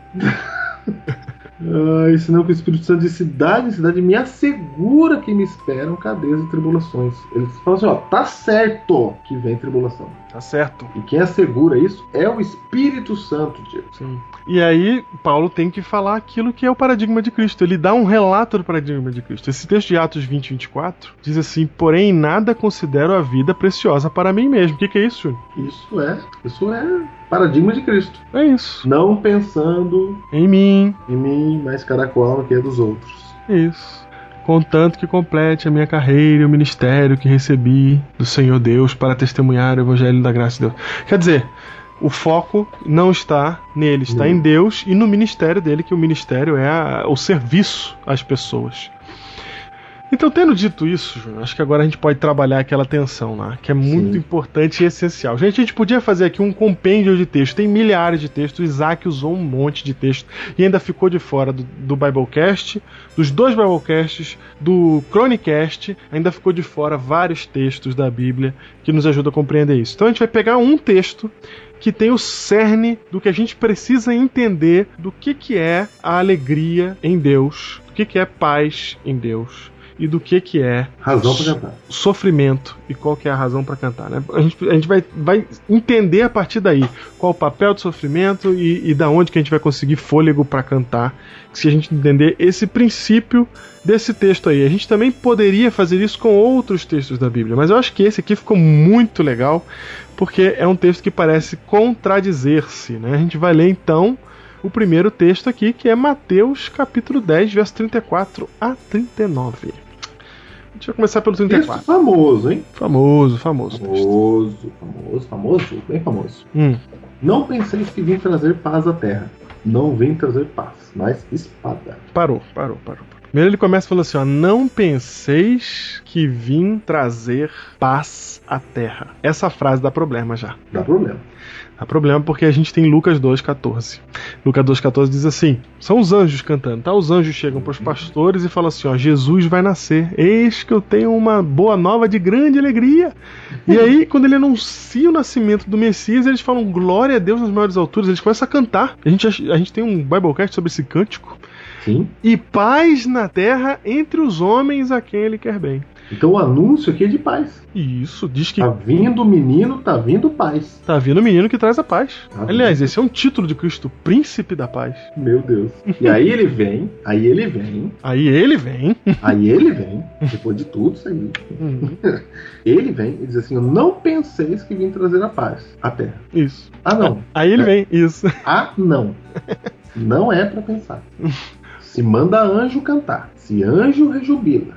Ai, senão que o Espírito Santo de cidade em cidade me assegura que me esperam cadeias e tribulações. Eles falam assim, ó, tá certo que vem tribulação. Tá certo. E quem assegura isso é o Espírito Santo, Diego. Sim. E aí, Paulo tem que falar aquilo que é o paradigma de Cristo. Ele dá um relato do paradigma de Cristo. Esse texto de Atos 20, 24 diz assim: Porém, nada considero a vida preciosa para mim mesmo. O que, que, é isso? Isso é. Isso é paradigma de Cristo. É isso. Não pensando em mim, em mim, mas cada qual no que é dos outros. Isso contanto que complete a minha carreira e o ministério que recebi do Senhor Deus para testemunhar o Evangelho da graça de Deus. Quer dizer, o foco não está nele, está uhum. em Deus e no ministério dele, que o ministério é a, o serviço às pessoas. Então, tendo dito isso, Júnior, acho que agora a gente pode trabalhar aquela tensão lá, que é muito Sim. importante e essencial. Gente, a gente podia fazer aqui um compêndio de texto, tem milhares de textos, o Isaac usou um monte de texto e ainda ficou de fora do, do Biblecast, dos dois Biblecasts, do Chronicast, ainda ficou de fora vários textos da Bíblia que nos ajudam a compreender isso. Então a gente vai pegar um texto que tem o cerne do que a gente precisa entender do que, que é a alegria em Deus, do que, que é paz em Deus e do que que é razão para cantar. sofrimento e qual que é a razão para cantar. Né? A gente, a gente vai, vai entender a partir daí qual o papel do sofrimento e, e da onde que a gente vai conseguir fôlego para cantar. Se a gente entender esse princípio desse texto aí. A gente também poderia fazer isso com outros textos da Bíblia, mas eu acho que esse aqui ficou muito legal porque é um texto que parece contradizer-se. Né? A gente vai ler então o primeiro texto aqui, que é Mateus capítulo 10, verso 34 a 39. A gente vai começar pelo 34. Texto famoso, hein? Famoso, famoso. Famoso, famoso, famoso, bem famoso. Hum. Não penseis que vim trazer paz à terra. Não vim trazer paz, mas espada. Parou, parou, parou. Primeiro ele começa falando assim: ó, não penseis que vim trazer paz à terra. Essa frase dá problema já. Dá problema. Dá problema porque a gente tem Lucas 2,14. Lucas 2,14 diz assim: são os anjos cantando, tá? Os anjos chegam para os pastores e falam assim: ó, Jesus vai nascer. Eis que eu tenho uma boa nova de grande alegria. E *laughs* aí, quando ele anuncia o nascimento do Messias, eles falam glória a Deus nas maiores alturas. Eles começam a cantar. A gente, a gente tem um Biblecast sobre esse cântico. Sim. E paz na terra entre os homens a quem ele quer bem. Então o anúncio aqui é de paz. Isso, diz que Tá vindo o menino, tá vindo paz. tá vindo o menino que traz a paz. Tá Aliás, esse é um título de Cristo, Príncipe da Paz. Meu Deus. E aí ele vem, aí ele vem, Aí ele vem. aí ele vem, depois de tudo isso aí. Ele vem e diz assim: Não penseis que vim trazer a paz à terra. Isso. Ah, não. Aí ele vem, isso. Ah, não. Não é pra pensar. *laughs* Se manda anjo cantar, se anjo rejubila,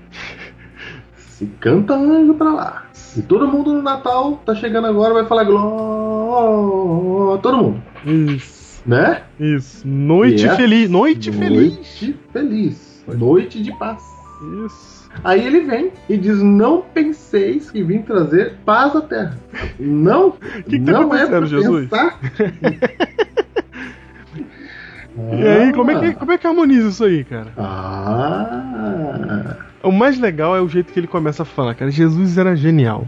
se canta anjo pra lá. Se todo mundo no Natal tá chegando agora vai falar glória. Todo mundo, Isso. né? Isso. Noite é feliz. Noite feliz. Noite feliz. Noite de paz. Isso. Aí ele vem e diz: Não penseis que vim trazer paz à terra. Não, *laughs* que tá não é pra Jesus? pensar. *laughs* E aí, como é, que, como é que harmoniza isso aí, cara? Ah, O mais legal é o jeito que ele começa a falar, cara. Jesus era genial.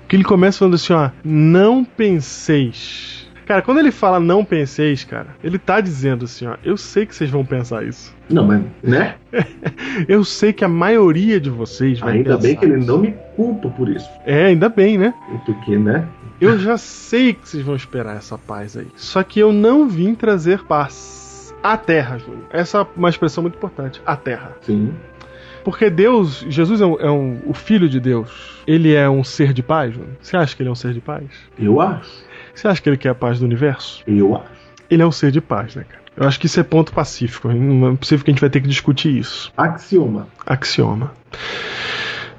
Porque ele começa falando assim, ó, não penseis. Cara, quando ele fala não penseis, cara, ele tá dizendo assim, ó, eu sei que vocês vão pensar isso. não, mas, né? *laughs* Eu sei que a maioria de vocês vai Ainda bem que ele isso. não me culpa por isso. É, ainda bem, né? Porque, né? Eu já sei que vocês vão esperar essa paz aí. Só que eu não vim trazer paz. A terra, Júlio. Essa é uma expressão muito importante. A terra. Sim. Porque Deus, Jesus é, um, é um- o Filho de Deus. Ele é um ser de paz, Júlio? Você acha que ele é um ser de paz? Eu acho. Você acha que ele quer a paz do universo? Eu acho. Ele é um ser de paz, né, cara? Eu acho que isso é ponto pacífico. Não é possível que a gente vai ter que discutir isso. Axioma. Axioma.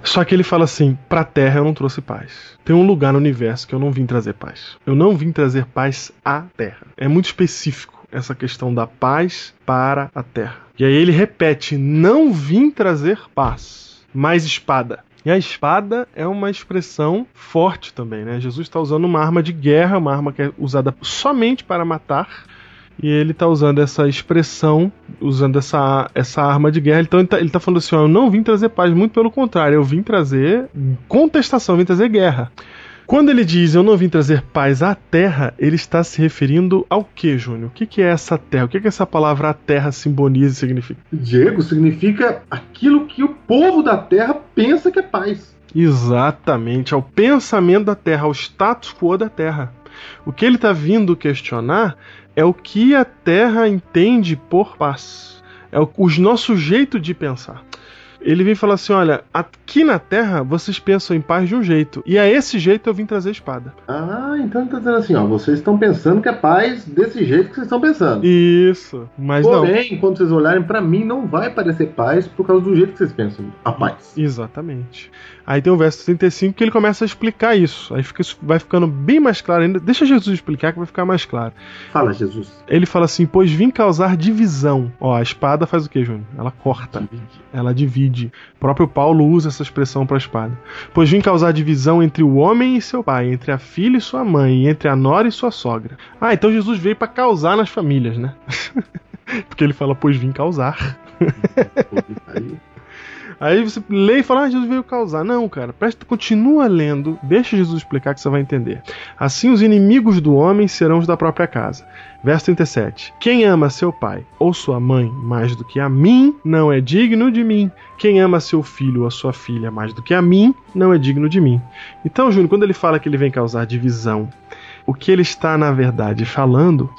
Só que ele fala assim: pra terra eu não trouxe paz. Tem um lugar no universo que eu não vim trazer paz. Eu não vim trazer paz à terra. É muito específico essa questão da paz para a terra. E aí ele repete: não vim trazer paz, mas espada. E a espada é uma expressão forte também, né? Jesus está usando uma arma de guerra, uma arma que é usada somente para matar. E ele está usando essa expressão, usando essa, essa arma de guerra. Então ele está tá falando assim: ó, eu não vim trazer paz, muito pelo contrário, eu vim trazer contestação, eu vim trazer guerra. Quando ele diz eu não vim trazer paz à terra, ele está se referindo ao que, Júnior? O que, que é essa terra? O que, que essa palavra terra simboliza e significa? Diego significa aquilo que o povo da terra pensa que é paz. Exatamente, ao pensamento da terra, ao status quo da terra. O que ele está vindo questionar é o que a terra entende por paz. É o, o nosso jeito de pensar. Ele vem falar assim: olha, aqui na terra vocês pensam em paz de um jeito, e a esse jeito eu vim trazer espada. Ah, então ele tá dizendo assim, ó, vocês estão pensando que é paz desse jeito que vocês estão pensando. Isso, mas não. Porém, quando vocês olharem pra mim, não vai parecer paz por causa do jeito que vocês pensam a paz. Exatamente. Aí tem o verso 35 que ele começa a explicar isso. Aí fica, isso vai ficando bem mais claro ainda. Deixa Jesus explicar que vai ficar mais claro. Fala, Jesus. Ele fala assim: Pois vim causar divisão. Ó, a espada faz o que, Júnior? Ela corta. Ela divide. O próprio Paulo usa essa expressão para a espada. Pois vim causar divisão entre o homem e seu pai, entre a filha e sua mãe, entre a nora e sua sogra. Ah, então Jesus veio para causar nas famílias, né? *laughs* Porque ele fala: Pois vim causar. Aí, você lê e fala, ah, Jesus veio causar. Não, cara, presta, continua lendo, deixa Jesus explicar que você vai entender. Assim os inimigos do homem serão os da própria casa. Verso 37. Quem ama seu pai ou sua mãe mais do que a mim, não é digno de mim. Quem ama seu filho ou sua filha mais do que a mim, não é digno de mim. Então, Júnior, quando ele fala que ele vem causar divisão, o que ele está, na verdade, falando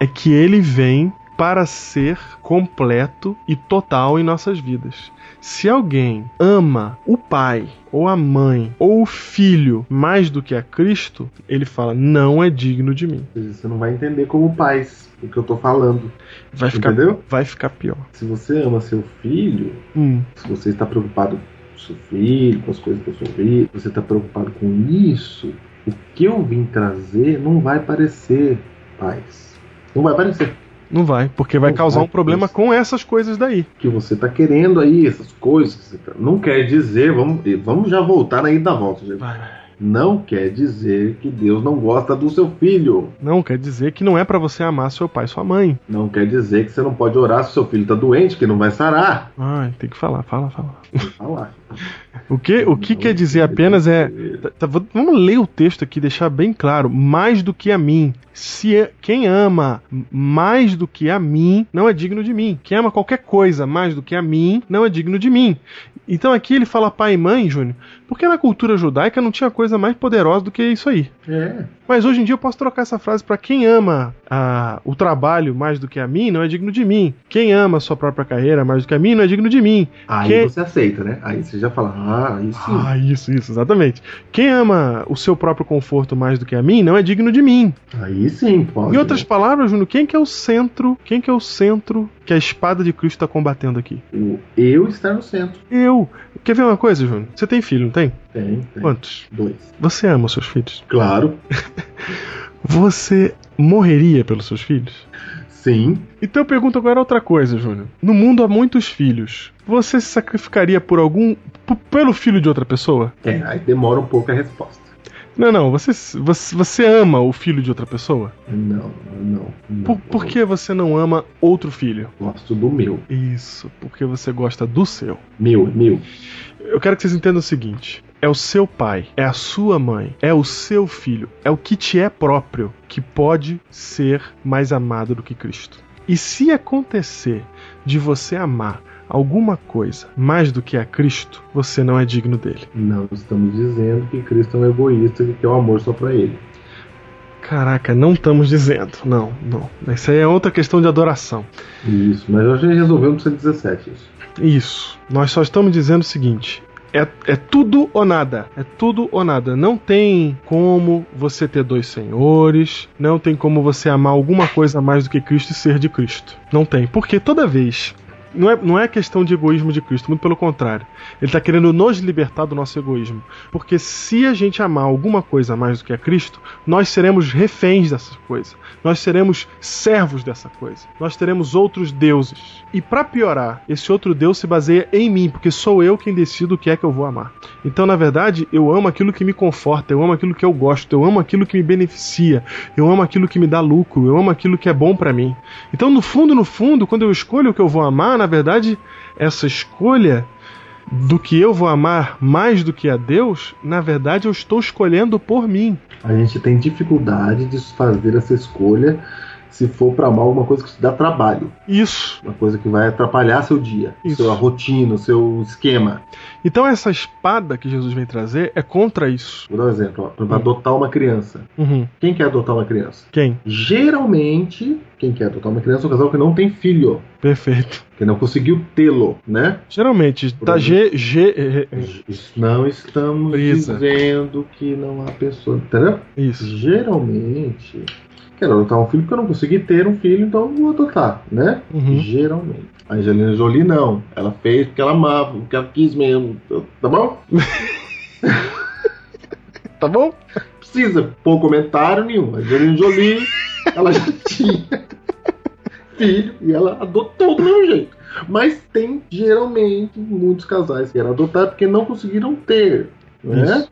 é que ele vem para ser completo e total em nossas vidas. Se alguém ama o pai, ou a mãe, ou o filho mais do que a Cristo, ele fala: não é digno de mim. você não vai entender como paz o que eu tô falando. Vai ficar, Entendeu? vai ficar pior. Se você ama seu filho, Hum, se você está preocupado com seu filho, com as coisas do seu filho, você está preocupado com isso, o que eu vim trazer não vai parecer paz. Não vai parecer. Não vai, porque vai Não causar vai, um problema isso. com essas coisas daí. Que você tá querendo aí, essas coisas. que você tá- Não quer dizer, vamos, vamos já voltar na ida da volta, gente. Não quer dizer que Deus não gosta do seu filho. Não quer dizer que não é pra você amar seu pai e sua mãe. Não quer dizer que você não pode orar se seu filho tá doente, que não vai sarar. Ai, tem que falar, fala, fala. Falar. O que, o que quer dizer apenas é. tá- tá, vamos ler o texto aqui, deixar bem claro. Mais do que a mim. Se é- quem ama mais do que a mim, não é digno de mim. Quem ama qualquer coisa mais do que a mim, não é digno de mim. Então aqui ele fala pai e mãe, Júnior, porque na cultura judaica não tinha coisa mais poderosa do que isso aí. É. Mas hoje em dia eu posso trocar essa frase para quem ama a- o trabalho mais do que a mim, não é digno de mim. Quem ama a sua própria carreira mais do que a mim, não é digno de mim. Aí Quem- você aceita, né? Aí você já fala, ah, sim. ah, isso, isso, exatamente. Quem ama o seu próprio conforto mais do que a mim não é digno de mim. Aí sim, pode. Em outras palavras, Júnior, quem que é o centro? Quem que é o centro que a espada de Cristo está combatendo aqui? O eu está no centro. Eu. Quer ver uma coisa, Júnior? Você tem filho, não tem? Tem, tem. Quantos? Dois. Você ama os seus filhos? Claro. *laughs* Você morreria pelos seus filhos? Sim. Então eu pergunto agora outra coisa, Júnior. No mundo há muitos filhos. Você se sacrificaria por algum. pelo filho de outra pessoa? É, aí demora um pouco a resposta. Não, não. Você, você, você ama o filho de outra pessoa? Não, não. não. Por, por que você não ama outro filho? Gosto do meu. Isso, porque você gosta do seu. Meu, meu. Eu quero que vocês entendam o seguinte: é o seu pai, é a sua mãe, é o seu filho, é o que te é próprio que pode ser mais amado do que Cristo. E se acontecer de você amar alguma coisa mais do que a Cristo, você não é digno dele. Não estamos dizendo que Cristo é um egoísta que quer o amor só pra ele. Caraca, não estamos dizendo. Não, não. Isso aí é outra questão de adoração. Isso, mas a gente resolveu no 117 isso. Isso. Nós só estamos dizendo o seguinte: é, é tudo ou nada. É tudo ou nada. Não tem como você ter dois senhores. Não tem como você amar alguma coisa mais do que Cristo e ser de Cristo. Não tem. Porque toda vez. Não é, não é questão de egoísmo de Cristo, muito pelo contrário. Ele está querendo nos libertar do nosso egoísmo. Porque se a gente amar alguma coisa mais do que a Cristo, nós seremos reféns dessa coisa. Nós seremos servos dessa coisa. Nós teremos outros deuses. E para piorar, esse outro Deus se baseia em mim, porque sou eu quem decido o que é que eu vou amar. Então, na verdade, eu amo aquilo que me conforta, eu amo aquilo que eu gosto, eu amo aquilo que me beneficia, eu amo aquilo que me dá lucro, eu amo aquilo que é bom para mim. Então, no fundo, no fundo, quando eu escolho o que eu vou amar, na verdade, essa escolha do que eu vou amar mais do que a Deus, na verdade, eu estou escolhendo por mim. A gente tem dificuldade de fazer essa escolha se for pra amar alguma coisa que te dá trabalho. Isso. Uma coisa que vai atrapalhar seu dia, Isso. sua rotina, seu esquema. Então, essa espada que Jesus vem trazer é contra isso. Vou dar um exemplo. Ó, pra adotar uma criança. Uhum. Quem quer adotar uma criança? Quem? Geralmente, quem quer adotar uma criança é um casal que não tem filho. Perfeito. Que não conseguiu tê-lo, né? Geralmente, tá G. G Não estamos Brisa. dizendo que não há pessoa. Entendeu? Isso. Geralmente. Quero adotar um filho porque eu não consegui ter um filho, então eu vou adotar, né? Uhum. Geralmente. A Angelina Jolie não. Ela fez porque ela amava, porque ela quis mesmo. Tá bom? *laughs* tá bom? Precisa pôr comentário nenhum. A Angelina Jolie, ela já *laughs* tinha filho e ela adotou do mesmo jeito. Mas tem geralmente muitos casais que querem adotar porque não conseguiram ter, né? Isso.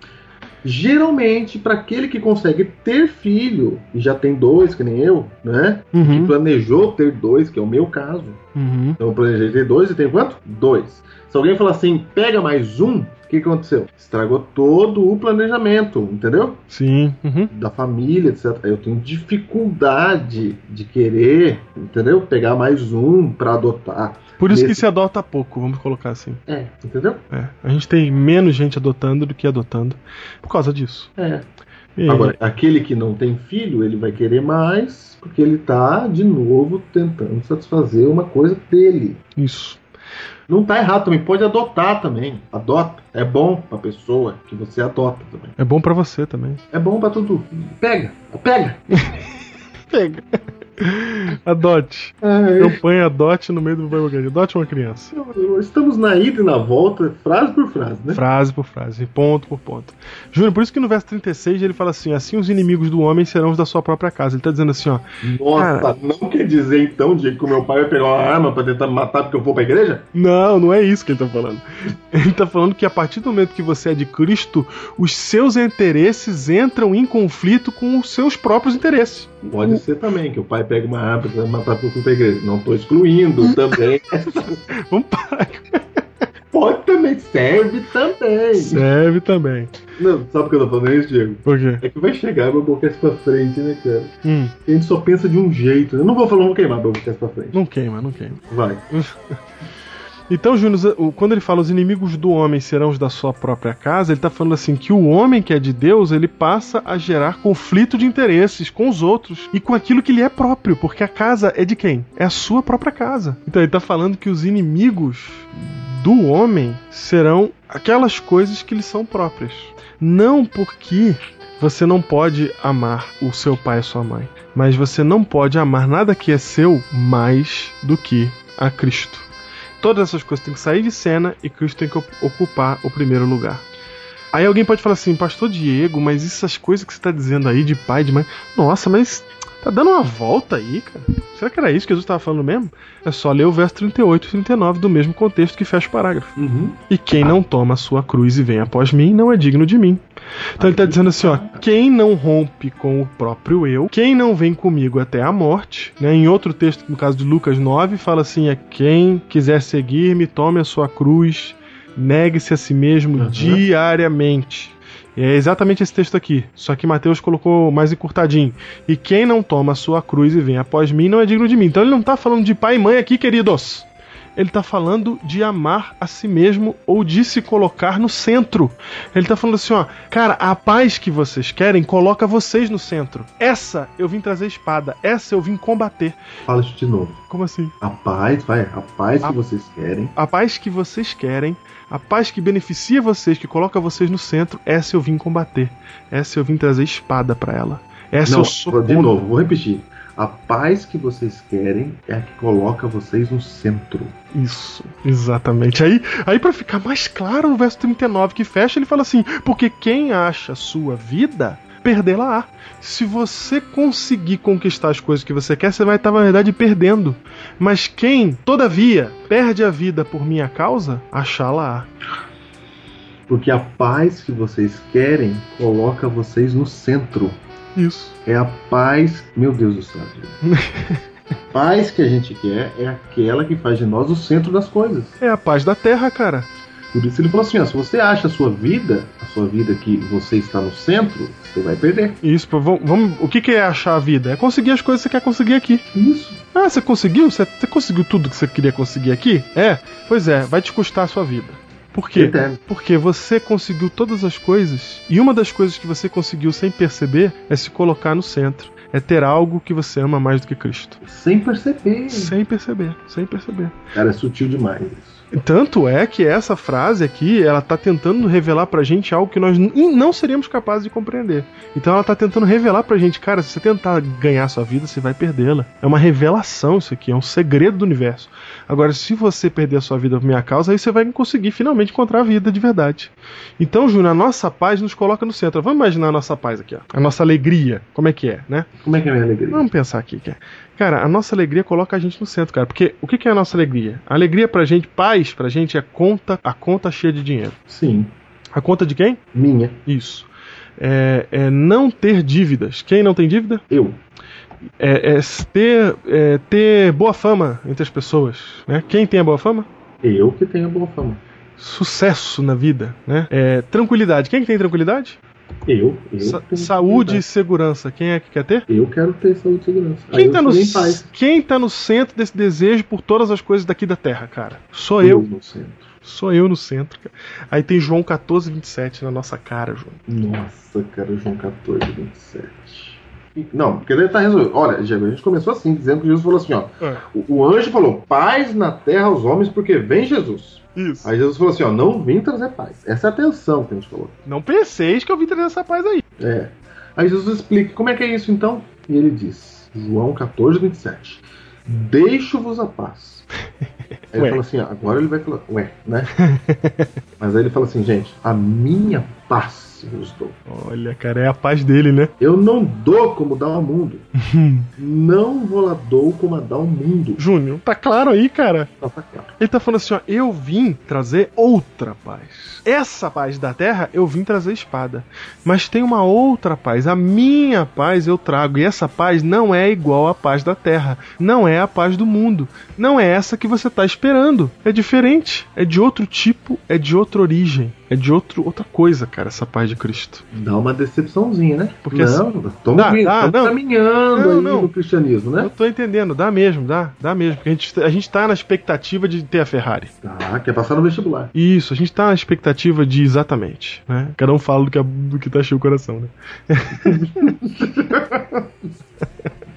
Geralmente, para aquele que consegue ter filho e já tem dois, que nem eu, né? Que Uhum. planejou ter dois, que é o meu caso. Uhum. Então eu planejei ter dois e tem quanto? Dois. Se alguém falar assim, pega mais um, o que aconteceu? Estragou todo o planejamento, entendeu? Sim. Uhum. Da família, etc. Eu tenho dificuldade de querer, entendeu? Pegar mais um para adotar. Por isso que Nesse- se adota pouco, vamos colocar assim. É, entendeu? É. A gente tem menos gente adotando do que adotando por causa disso. É. E- Agora, aquele que não tem filho, ele vai querer mais, porque ele tá, de novo, tentando satisfazer uma coisa dele. Isso. Não tá errado também, pode adotar também. Adota. É bom pra pessoa que você adota também. É bom pra você também. É bom pra tudo. Pega, pega. *laughs* *laughs* Pega. Adote. Ai. Campanha adote no meio do Biblecast. Adote uma criança. Estamos na ida e na volta, frase por frase, né? Frase por frase, ponto por ponto. Júnior, por isso que no verso 36 ele fala assim: assim os inimigos do homem serão os da sua própria casa. Ele tá dizendo assim, ó. Nossa, Cara. não quer dizer então, Diego, que o meu pai vai pegar uma arma pra tentar me matar porque eu vou pra igreja? Não, não é isso que ele tá falando. Ele tá falando que a partir do momento que você é de Cristo, os seus interesses entram em conflito com os seus próprios interesses. Pode ser também, que o pai pega uma arma me matar eu fui pra igreja. Não tô excluindo *laughs* também. *laughs* Vamos parar. Pode também, serve também. Serve também. Não, sabe por que eu tô falando isso, Diego? Por quê? É que vai chegar o Biblecast pra frente, né, cara? Hum, A gente só pensa de um jeito. Eu não vou falar, não vou queimar o Biblecast pra frente. não queima, não queima. Vai. *laughs* Então, Júnior, quando ele fala os inimigos do homem serão os da sua própria casa, ele tá falando assim que o homem que é de Deus, ele passa a gerar conflito de interesses com os outros e com aquilo que lhe é próprio, porque a casa é de quem? É a sua própria casa. Então ele tá falando que os inimigos do homem serão aquelas coisas que lhe são próprias. Não porque você não pode amar o seu pai e sua mãe, mas você não pode amar nada que é seu mais do que a Cristo. Todas essas coisas têm que sair de cena e Cristo tem que ocupar o primeiro lugar. Aí alguém pode falar assim, Pastor Diego, mas essas coisas que você está dizendo aí de pai, de mãe, nossa, mas tá dando uma volta aí, cara. Será que era isso que Jesus estava falando mesmo? É só ler o verso 38 e 39 do mesmo contexto que fecha o parágrafo. Uhum. E quem não toma a sua cruz e vem após mim não é digno de mim. Então ele está dizendo assim, ó, quem não rompe com o próprio eu, quem não vem comigo até a morte, né? Em outro texto, no caso de Lucas 9, fala assim, é quem quiser seguir-me, tome a sua cruz, negue-se a si mesmo Uhum. diariamente. É exatamente esse texto aqui, só que Mateus colocou mais encurtadinho. E quem não toma a sua cruz e vem após mim não é digno de mim. Então ele não está falando de pai e mãe aqui, queridos ele está falando de amar a si mesmo ou de se colocar no centro. Ele está falando assim, ó, cara, a paz que vocês querem coloca vocês no centro. Essa eu vim trazer espada, essa eu vim combater. Fala isso de novo. Como assim? A paz, vai, a paz A- que vocês querem. A paz que vocês querem, a paz que beneficia vocês, que coloca vocês no centro, essa eu vim combater. Essa eu vim trazer espada para ela. Essa Não, eu sou de contra. novo, vou repetir. A paz que vocês querem é a que coloca vocês no centro. Isso, exatamente. Aí, aí para ficar mais claro, o verso 39 que fecha, ele fala assim: Porque quem acha sua vida, perdê-la-á. Se você conseguir conquistar as coisas que você quer, você vai estar, na verdade, perdendo. Mas quem, todavia, perde a vida por minha causa, achá-la-á. Porque a paz que vocês querem coloca vocês no centro. Isso. É a paz. Meu Deus do céu. *laughs* Paz que a gente quer é aquela que faz de nós o centro das coisas. É a paz da terra, cara. Por isso ele falou assim: ó, se você acha a sua vida, a sua vida que você está no centro, você vai perder. Isso, vamos, vamos- o que, que é achar a vida? É conseguir as coisas que você quer conseguir aqui. Isso. Ah, você conseguiu? Você, você conseguiu tudo que você queria conseguir aqui? É? Pois é, vai te custar a sua vida. Por quê? Porque você conseguiu todas as coisas, e uma das coisas que você conseguiu sem perceber é se colocar no centro. É ter algo que você ama mais do que Cristo. Sem perceber. Sem perceber, sem perceber. Cara, é sutil demais isso. Tanto é que essa frase aqui, ela tá tentando revelar pra gente algo que nós não seríamos capazes de compreender. Então ela tá tentando revelar pra gente, cara, se você tentar ganhar sua vida, você vai perdê-la. É uma revelação isso aqui, é um segredo do universo. Agora, se você perder a sua vida por minha causa, aí você vai conseguir finalmente encontrar a vida de verdade. Então, Júnior, a nossa paz nos coloca no centro. Vamos imaginar a nossa paz aqui, ó. A nossa alegria. Como é que é, né? Como é que é a minha alegria? Vamos pensar aqui, cara. Cara, a nossa alegria coloca a gente no centro, cara. Porque o que que é a nossa alegria? A alegria pra gente, paz pra gente é conta, a conta cheia de dinheiro. Sim. A conta de quem? Minha. Isso. É, é não ter dívidas. Quem não tem dívida? Eu. É, é ter, é ter boa fama entre as pessoas. Né? Quem tem a boa fama? Eu que tenho a boa fama. Sucesso na vida. Né? É, tranquilidade. Quem que tem tranquilidade? Eu. eu Sa- saúde e segurança. Quem é que quer ter? Eu quero ter saúde e segurança. Quem eu tá, no, quem tá no centro desse desejo por todas as coisas daqui da Terra, cara? Sou eu. no centro. Sou eu no centro, cara. Aí tem João 14, 27 na nossa cara, João. Nossa, cara, João 14, 27. Não, porque ele tá resolvido. Olha, Diego, a gente começou assim, dizendo que Jesus falou assim, ó. É. O, o anjo falou, paz na terra aos homens, porque vem Jesus. Isso. Aí Jesus falou assim, ó, não vim trazer paz. Essa é a atenção que a gente falou. Não penseis que eu vim trazer essa paz aí. É. Aí Jesus explica, como é que é isso então? E ele diz, João 14, 27. Deixo-vos a paz. Aí *laughs* ele fala assim, ó, agora ele vai falar, ué, né? *laughs* Mas aí ele fala assim, gente, a minha paz Olha, cara, é a paz dele, né? Eu não dou como dá ao mundo. *laughs* não vou lá dou como a dá ao mundo. Júnior, tá claro aí, cara? Tá, tá claro. Ele tá falando assim, ó, eu vim trazer outra paz. Essa paz da terra, eu vim trazer espada. Mas tem uma outra paz, a minha paz eu trago. E essa paz não é igual à paz da terra. Não é a paz do mundo. Não é essa que você tá esperando. É diferente. É de outro tipo, é de outra origem. É de outro, outra coisa, cara, essa paz de Cristo. Dá uma decepçãozinha, né? Porque não, assim- estamos não. caminhando Não, aí não. no cristianismo, né? Eu tô entendendo, dá mesmo, dá, dá mesmo. Porque a gente, a gente tá na expectativa de ter a Ferrari. Tá, quer passar no vestibular. Isso, a gente tá na expectativa de exatamente, né? Cada um fala do que, do que tá cheio o coração, né? *laughs*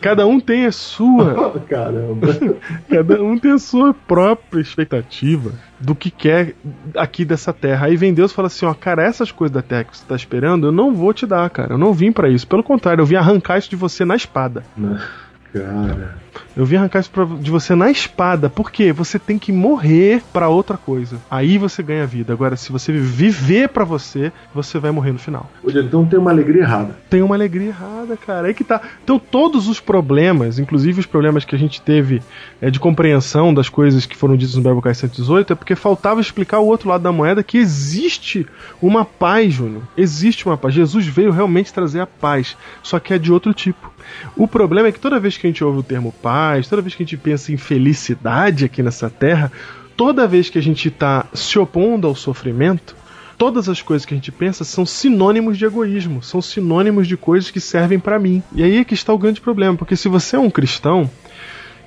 Cada um tem a sua. *laughs* Caramba. *laughs* Cada um tem a sua própria expectativa do que quer aqui dessa terra. Aí vem Deus e fala assim: ó, cara, essas coisas da terra que você tá esperando, eu não vou te dar, cara. Eu não vim pra isso. Pelo contrário, eu vim arrancar isso de você na espada. Cara. Eu vim arrancar isso de você na espada. Por quê? Você tem que morrer pra outra coisa. Aí você ganha vida. Agora, se você viver pra você, você vai morrer no final. Então tem uma alegria errada. Tem uma alegria errada, cara. Aí que tá. Então, todos os problemas, inclusive os problemas que a gente teve é, de compreensão das coisas que foram ditas no Biblecast 118, é porque faltava explicar o outro lado da moeda que existe uma paz, Júnior. Existe uma paz. Jesus veio realmente trazer a paz, só que é de outro tipo. O problema é que toda vez que a gente ouve o termo paz, toda vez que a gente pensa em felicidade aqui nessa terra, toda vez que a gente está se opondo ao sofrimento, todas as coisas que a gente pensa são sinônimos de egoísmo, são sinônimos de coisas que servem para mim. E aí é que está o grande problema, porque se você é um cristão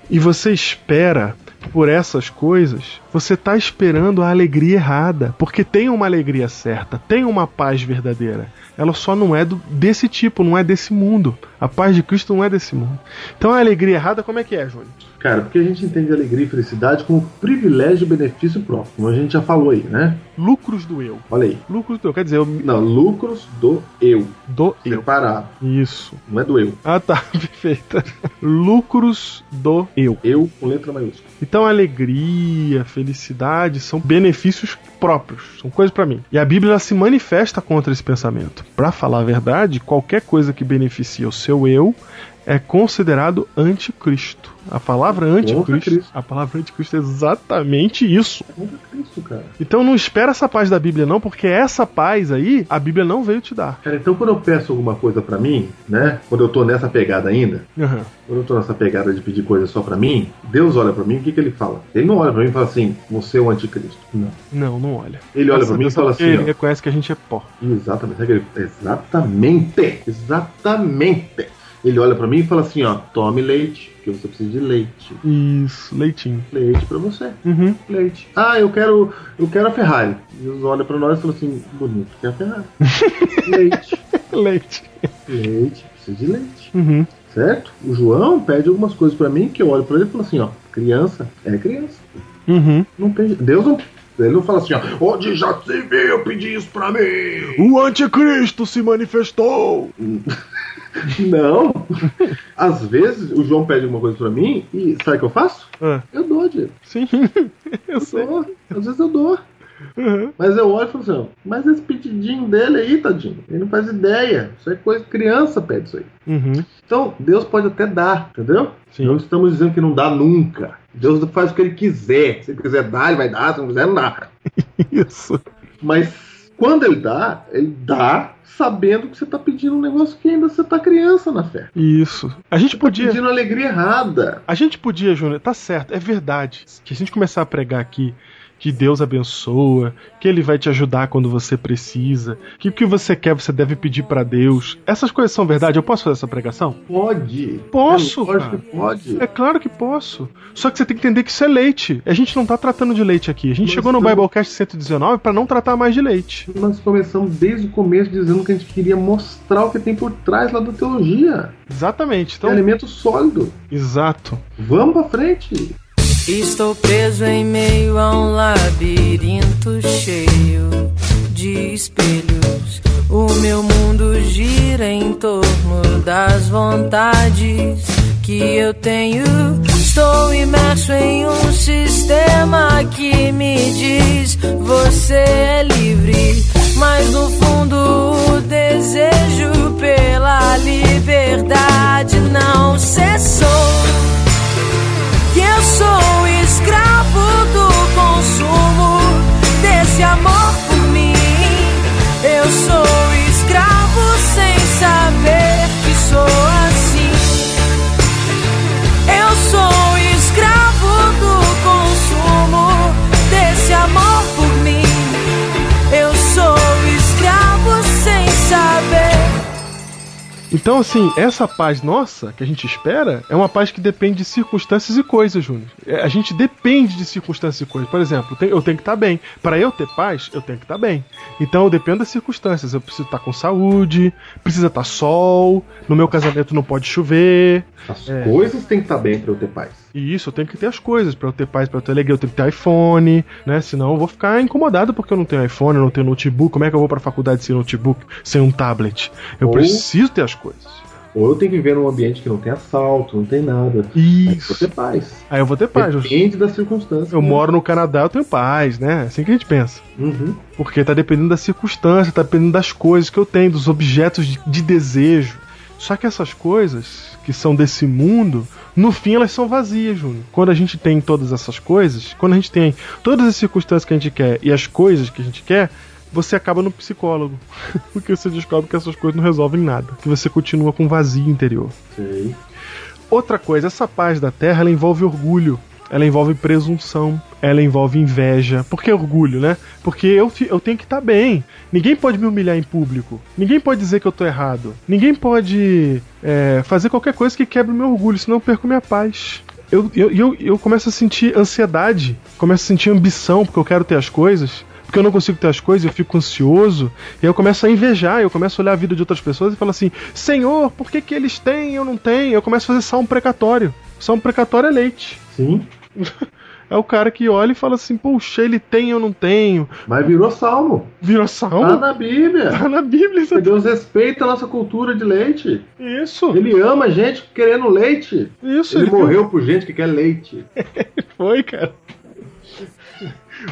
e você espera por essas coisas, você está esperando a alegria errada, porque tem uma alegria certa, tem uma paz verdadeira. Ela só não é do, desse tipo, não é desse mundo. A paz de Cristo não é desse mundo. Então a alegria errada, como é que é, Júnior? Cara, porque a gente entende alegria e felicidade como privilégio e benefício próprio, como a gente já falou aí, né? Lucros do eu. Olha aí. Lucros do eu, quer dizer, eu, Não, lucros do eu. do eu. Separado. Isso. Não é do eu. Ah, tá, *laughs* perfeito. Lucros do eu. Eu com letra maiúscula. Então, alegria, felicidade são benefícios próprios, são coisas pra mim. E a Bíblia se manifesta contra esse pensamento. Pra falar a verdade, qualquer coisa que beneficia o seu eu é considerado anticristo. A palavra anticristo, Cristo. a palavra anticristo é exatamente isso. Cristo. Então não espera essa paz da Bíblia não, porque essa paz aí a Bíblia não veio te dar. Cara, então quando eu peço alguma coisa pra mim, né? Quando eu tô nessa pegada ainda, Aham. quando eu tô nessa pegada de pedir coisa só pra mim, Deus olha pra mim, o que, que ele fala? Ele não olha pra mim e fala assim, você é o anticristo. Não. Não, não olha. Ele olha Graças pra a mim e fala assim, Ele ó, reconhece que a gente é pó. Exatamente. Exatamente. Exatamente. Ele olha pra mim e fala assim, ó, tome leite, porque você precisa de leite. Isso, leitinho. Leite pra você. Uhum. Leite. Ah, eu quero, eu quero a Ferrari. Deus olha pra nós e fala assim, bonito, quer a Ferrari. *laughs* leite. Leite. Leite, precisa de leite. Uhum. Certo? O João pede algumas coisas pra mim que eu olho pra ele e falo assim, ó, criança é criança. Uhum. Não tem, Deus não, ele não fala assim, ó, onde já se viu pedir isso pra mim? O anticristo se manifestou. *laughs* Não. Às vezes o João pede alguma coisa pra mim e sabe o que eu faço? Ah, Eu dou, Diego. sim, *laughs* eu Eu sei. dou. Às vezes eu dou. Uhum. Mas eu olho e falo assim, mas esse pedidinho dele aí, tadinho, ele não faz ideia. Isso é coisa criança pede isso aí. Uhum. Então, Deus pode até dar, entendeu? Sim. Não estamos dizendo que não dá nunca. Deus faz o que ele quiser. Se ele quiser dar, ele vai dar. Se não quiser, não dá. *laughs* Isso. Mas quando ele dá, ele dá sabendo que você está pedindo um negócio que ainda você está criança na fé. Isso. A gente podia. Pedindo alegria errada. A gente podia, Júnior, tá certo, é verdade. Que a gente começar a pregar aqui que Deus abençoa, que Ele vai te ajudar quando você precisa, que o que você quer você deve pedir pra Deus. Essas coisas são verdade? Eu posso fazer essa pregação? Pode. Posso, É lógico cara. que pode. É claro que posso. Só que você tem que entender que isso é leite. A gente não tá tratando de leite aqui. A gente Mas chegou no Biblecast 119 pra não tratar mais de leite. Nós começamos desde o começo dizendo que a gente queria mostrar o que tem por trás lá da teologia. Exatamente. É Então, alimento sólido. exato. Vamos pra frente. Estou preso em meio a um labirinto cheio de espelhos. O meu mundo gira em torno das vontades que eu tenho. Estou imerso em um sistema que me diz você é livre, mas no fundo o desejo pela liberdade não cessou. Que eu sou escravo do consumo desse amor por mim. Eu sou escravo sem saber que sou Então, assim, essa paz nossa que a gente espera é uma paz que depende de circunstâncias e coisas, Júnior. É, A gente depende de circunstâncias e coisas. Por exemplo, eu tenho que estar bem. Para eu ter paz, eu tenho que estar bem. Então, eu dependo das circunstâncias. Eu preciso estar com saúde, precisa estar sol, no meu casamento não pode chover. As É. coisas têm que estar bem pra eu ter paz. E isso, eu tenho que ter as coisas. Pra eu ter paz, pra eu ter alegria, eu tenho que ter iPhone, né? Senão eu vou ficar incomodado porque eu não tenho iPhone, eu não tenho notebook. Como é que eu vou pra faculdade sem notebook, sem um tablet? Eu Ou- preciso ter as coisas. Ou eu tenho que viver num ambiente que não tem assalto, não tem nada. Isso. Aí eu vou ter paz. Aí eu vou ter paz. Depende das circunstâncias. Eu moro no Canadá, eu tenho paz, né? Assim que a gente pensa. Uhum. Porque tá dependendo da circunstância, tá dependendo das coisas que eu tenho, dos objetos de, de desejo. Só que essas coisas que são desse mundo, no fim elas são vazias, Júnior. Quando a gente tem todas essas coisas, quando a gente tem todas as circunstâncias que a gente quer e as coisas que a gente quer, você acaba no psicólogo. *laughs* Porque você descobre que essas coisas não resolvem nada. Que você continua com um vazio interior. Sei. Outra coisa, essa paz da terra envolve orgulho, ela envolve presunção, ela envolve inveja. Por que orgulho, né? Porque eu, eu tenho que estar bem. Ninguém pode me humilhar em público. Ninguém pode dizer que eu tô errado. Ninguém pode é, fazer qualquer coisa que quebre o meu orgulho, senão eu perco minha paz. Eu, eu, eu, eu começo a sentir ansiedade, começo a sentir ambição, porque eu quero ter as coisas. Porque eu não consigo ter as coisas, eu fico ansioso, e eu começo a invejar, eu começo a olhar a vida de outras pessoas e falo assim: Senhor, por que, que eles têm e eu não tenho? Eu começo a fazer salmo precatório. Salmo precatório é leite. Sim. *laughs* É o cara que olha e fala assim: Puxa, ele tem eu não tenho. Mas virou salmo. Virou salmo? Tá na Bíblia. Tá na Bíblia. Que Deus respeita a nossa cultura de leite. Isso. Ele ama gente querendo leite. Isso, Ele ele morreu por gente que quer leite. *laughs* Foi, cara.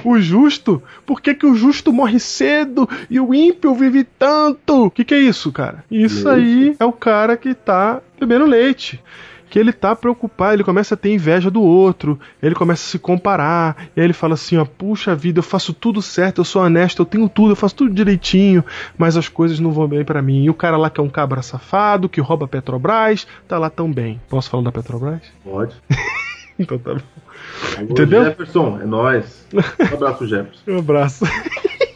O justo? Por que, que o justo morre cedo e o ímpio vive tanto? O que, que é isso, cara? Isso aí é o cara que tá bebendo leite. Que ele tá preocupado, ele começa a ter inveja do outro, ele começa a se comparar, e aí ele fala assim: ó, puxa vida, eu faço tudo certo, eu sou honesto, eu tenho tudo, eu faço tudo direitinho, mas as coisas não vão bem pra mim. E o cara lá que é um cabra safado, que rouba a Petrobras, tá lá tão bem. Posso falar da Petrobras? Pode. *laughs* então tá bom. Alô, Entendeu? Jefferson, é nóis. *laughs* Um abraço, Jefferson. Um abraço.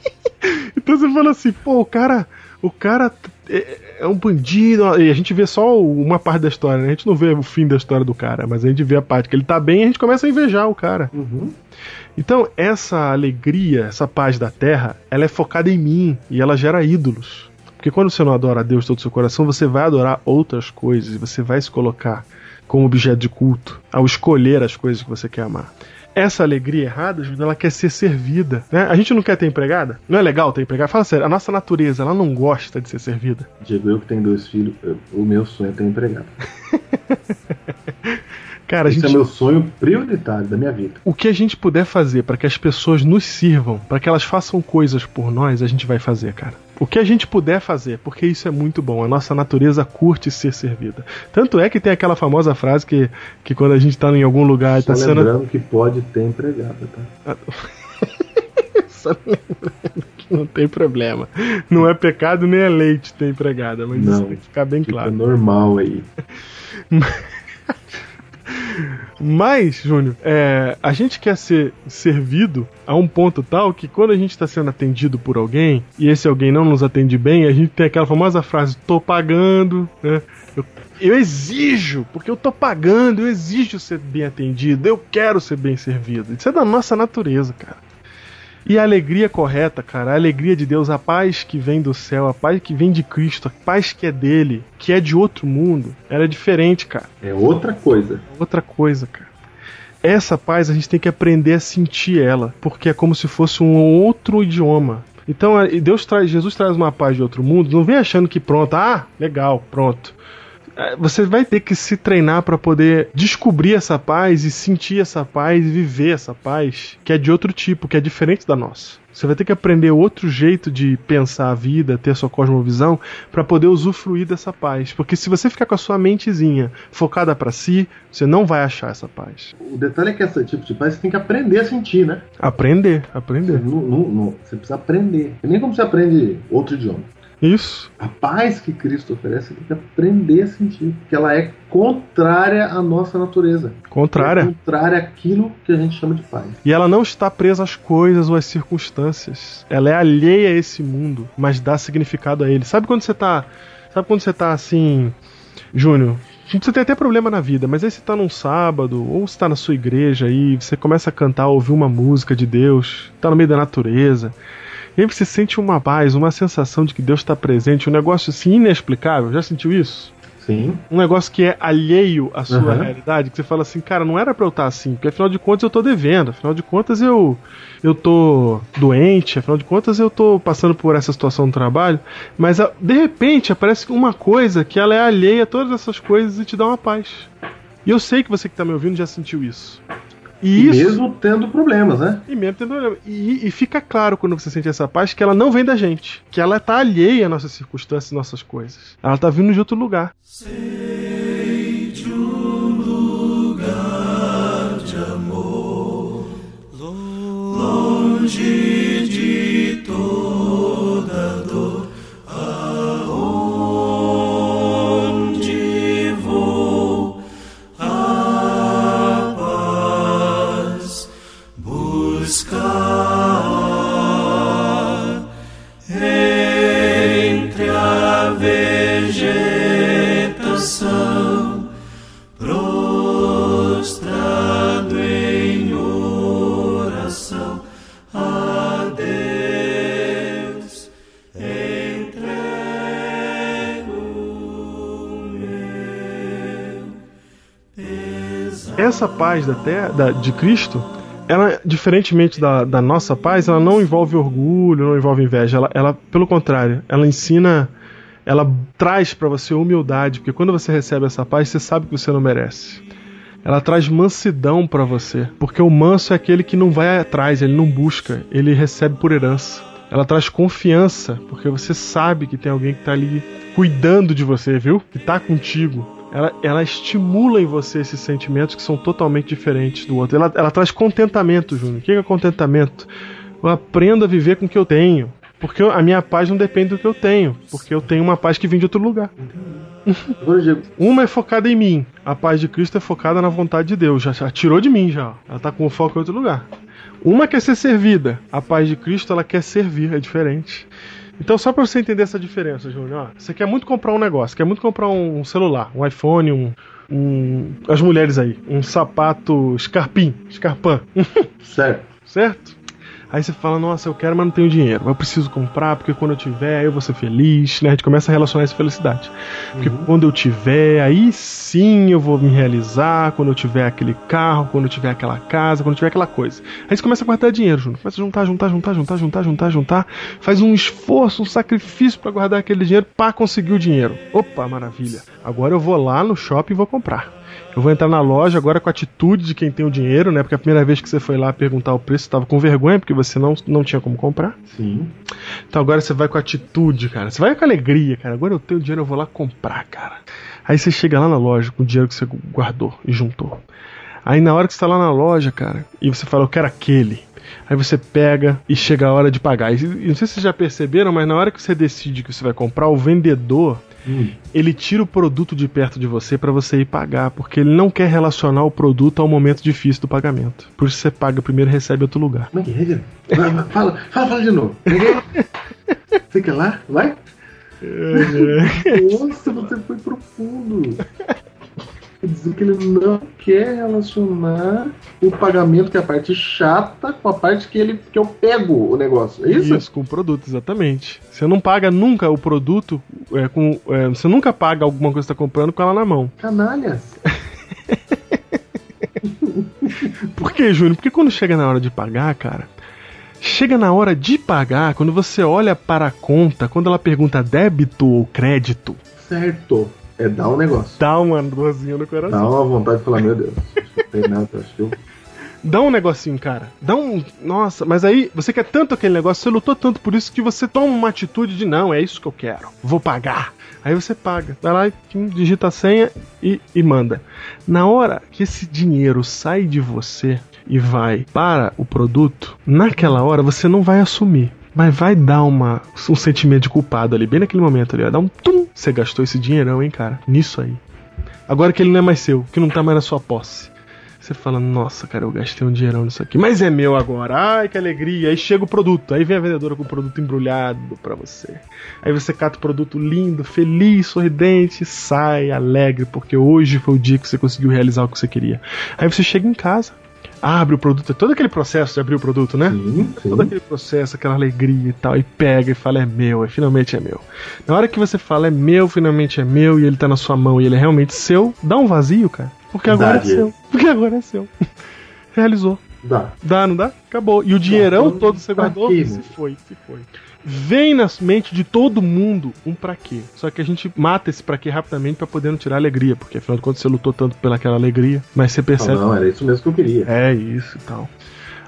*laughs* então você fala assim, pô, o cara. O cara é, é um bandido. E a gente vê só uma parte da história, né? A gente não vê o fim da história do cara, mas a gente vê a parte que ele tá bem e a gente começa a invejar o cara. Então, essa alegria, essa paz da terra, ela é focada em mim e ela gera ídolos. Porque quando você não adora a Deus de todo o seu coração, você vai adorar outras coisas e você vai se colocar como objeto de culto ao escolher as coisas que você quer amar. Essa alegria errada, Júnior, ela quer ser servida. Né? A gente não quer ter empregada? Não é legal ter empregada? Fala sério, a nossa natureza, ela não gosta de ser servida. Diego, eu que tenho dois filhos, eu- o meu sonho é ter empregado. *laughs* Cara, Esse gente... é meu sonho prioritário da minha vida. O que a gente puder fazer para que as pessoas nos sirvam, para que elas façam coisas por nós, a gente vai fazer, cara. O que a gente puder fazer, porque isso é muito bom. A nossa natureza curte ser servida. Tanto é que tem aquela famosa frase que, que quando a gente tá em algum lugar e Só tá sendo. lembrando que pode ter empregada, tá? *laughs* Só lembrando que não tem problema. Não é pecado nem é leite ter empregada, mas isso Não. tem que ficar bem claro. normal aí. *laughs* Mas, Júnior, é, a gente quer ser servido a um ponto tal que quando a gente está sendo atendido por alguém e esse alguém não nos atende bem, a gente tem aquela famosa frase: tô pagando, né? Eu, eu exijo, porque eu tô pagando, eu exijo ser bem atendido, eu quero ser bem servido. Isso é da nossa natureza, cara. E a alegria correta, cara, a alegria de Deus, a paz que vem do céu, a paz que vem de Cristo, a paz que é dele, que é de outro mundo, ela é diferente, cara. É outra coisa. Outra coisa, cara. Essa paz a gente tem que aprender a sentir ela, porque é como se fosse um outro idioma. Então, é, Deus traz, Jesus traz uma paz de outro mundo, não vem achando que pronto, ah, legal, pronto. É, Você vai ter que se treinar para poder descobrir essa paz e sentir essa paz e viver essa paz, que é de outro tipo, que é diferente da nossa. Você vai ter que aprender outro jeito de pensar a vida, ter a sua cosmovisão, para poder usufruir dessa paz. Porque se você ficar com a sua mentezinha focada para si, você não vai achar essa paz. O detalhe é que esse tipo de paz você tem que aprender a sentir, né? Aprender, aprender. Você, não- não- não- você precisa aprender. É nem como você aprende outro idioma. Isso. A paz que Cristo oferece, você tem que aprender a sentir. Porque ela é contrária à nossa natureza. Contrária. É contrária àquilo que a gente chama de paz. E ela não está presa às coisas ou às circunstâncias. Ela é alheia a esse mundo, mas dá significado a ele. Sabe quando você tá. Sabe quando você tá assim. Júnior, você tem até problema na vida, mas aí você tá num sábado, ou você tá na sua igreja aí, você começa a cantar, ouvir uma música de Deus, tá no meio da natureza. E aí você sente uma paz, uma sensação de que Deus está presente, um negócio assim inexplicável. Já sentiu isso? Sim. Um negócio que é alheio à sua Uhum. realidade, que você fala assim, cara, não era pra eu estar assim, porque afinal de contas eu tô devendo, afinal de contas eu eu tô doente, afinal de contas eu tô passando por essa situação no trabalho, mas a- de repente aparece uma coisa que ela é alheia a todas essas coisas e te dá uma paz. E eu sei que você que tá me ouvindo já sentiu isso. E isso Mesmo tendo problemas, né? e mesmo tendo problema. E, e fica claro quando você sente essa paz que ela não vem da gente. Que ela tá alheia às nossas circunstâncias e nossas coisas. Ela tá vindo de outro lugar. de amor, longe vegetação prostrado em oração a Deus entrego meu pesar. Essa paz da terra, de Cristo, ela, diferentemente da, da nossa paz, ela não envolve orgulho, não envolve inveja. Ela, ela pelo contrário, ela ensina, ela traz para você humildade, porque quando você recebe essa paz, você sabe que você não merece. Ela traz mansidão para você, porque o manso é aquele que não vai atrás, ele não busca, ele recebe por herança. Ela traz confiança, porque você sabe que tem alguém que tá ali cuidando de você, viu? Que tá contigo. Ela, ela estimula em você esses sentimentos que são totalmente diferentes do outro. Ela, ela traz contentamento, Júnior. O que é contentamento? Eu aprendo a viver com o que eu tenho. Porque a minha paz não depende do que eu tenho. Porque eu tenho uma paz que vem de outro lugar. Uma é focada em mim. A paz de Cristo é focada na vontade de Deus. Já, já tirou de mim já. Ela tá com o foco em outro lugar. Uma quer ser servida. A paz de Cristo ela quer servir. É diferente. Então, só pra você entender essa diferença, Júnior, você quer muito comprar um negócio, quer muito comprar um celular, um iPhone, um. um as mulheres aí, um sapato escarpim, escarpã. *laughs* certo. Certo? Aí você fala, nossa, eu quero, mas não tenho dinheiro. Eu preciso comprar, porque quando eu tiver, eu vou ser feliz, né? A gente começa a relacionar essa felicidade. Porque quando eu tiver, aí sim eu vou me realizar, quando eu tiver aquele carro, quando eu tiver aquela casa, quando eu tiver aquela coisa. Aí você começa a guardar dinheiro, Júnior. Começa a juntar, juntar, juntar, juntar, juntar, juntar, juntar. Faz um esforço, um sacrifício pra guardar aquele dinheiro para conseguir o dinheiro. Opa, maravilha. Agora eu vou lá no shopping e vou comprar. Eu vou entrar na loja agora com a atitude de quem tem o dinheiro, né? Porque a primeira vez que você foi lá perguntar o preço, você tava com vergonha, porque você não, não tinha como comprar. Sim. Então agora você vai com atitude, cara. Você vai com alegria, cara. Agora eu tenho dinheiro, eu vou lá comprar, cara. Aí você chega lá na loja com o dinheiro que você guardou e juntou. Aí na hora que você tá lá na loja, cara, e você fala, eu quero aquele. Aí você pega e chega a hora de pagar. E e não sei se vocês já perceberam, mas na hora que você decide que você vai comprar, o vendedor ele tira o produto de perto de você para você ir pagar, porque ele não quer relacionar o produto ao momento difícil do pagamento. Por isso você paga primeiro e recebe outro lugar. Como é que é, Fala, fala, fala de novo. Quer lá? Vai. Nossa, você foi profundo. Quer dizer que ele não quer relacionar o pagamento, que é a parte chata, com a parte que ele que eu pego o negócio. É isso? com o produto, exatamente. Você não paga nunca o produto é, com. é, você nunca paga alguma coisa que você tá comprando com ela na mão. Canalhas. *laughs* Por que, Júnior? Porque quando chega na hora de pagar, cara, Chega na hora de pagar, quando você olha para a conta, quando ela pergunta débito ou crédito, Certo. É dar um negócio. dá uma dorzinha no Dá coração. uma vontade de falar, meu Deus, não tem nada, acho que eu. Dá um negocinho, cara. Dá um. Nossa, mas aí você quer tanto aquele negócio, você lutou tanto por isso que você toma uma atitude de não, é isso que eu quero. Vou pagar. Aí você paga. Vai lá digita a senha e, e manda. Na hora que esse dinheiro sai de você e vai para o produto, naquela hora você não vai assumir. Mas vai dar uma, um sentimento de culpado ali, bem naquele momento ali. Vai dar um tum. Você gastou esse dinheirão, hein, cara? Nisso aí. Agora que ele não é mais seu, que não tá mais na sua posse. Você fala, nossa, cara, eu gastei um dinheirão nisso aqui. Mas é meu agora. Ai, que alegria. Aí chega o produto. Aí vem a vendedora com o produto embrulhado pra você. Aí você cata o produto lindo, feliz, sorridente, sai alegre, porque hoje foi o dia que você conseguiu realizar o que você queria. Aí você chega em casa, abre o produto, é todo aquele processo de abrir o produto, né? Sim, sim. Todo aquele processo, aquela alegria e tal, e pega e fala, é meu, é finalmente é meu. Na hora que você fala, é meu, finalmente é meu, e ele tá na sua mão e ele é realmente seu, dá um vazio, cara. Porque agora Dá, é seu. Porque agora é seu. *laughs* Realizou. Dá. Dá, não dá? Acabou. E o dinheirão então, todo você pra guardou, se foi, se foi. Vem na mente de todo mundo um pra quê. Só que a gente mata esse pra quê rapidamente pra poder não tirar a alegria. Porque afinal de contas você lutou tanto pelaquela alegria. Mas você Ah, percebe. não, era isso mesmo que eu queria. É isso e tal.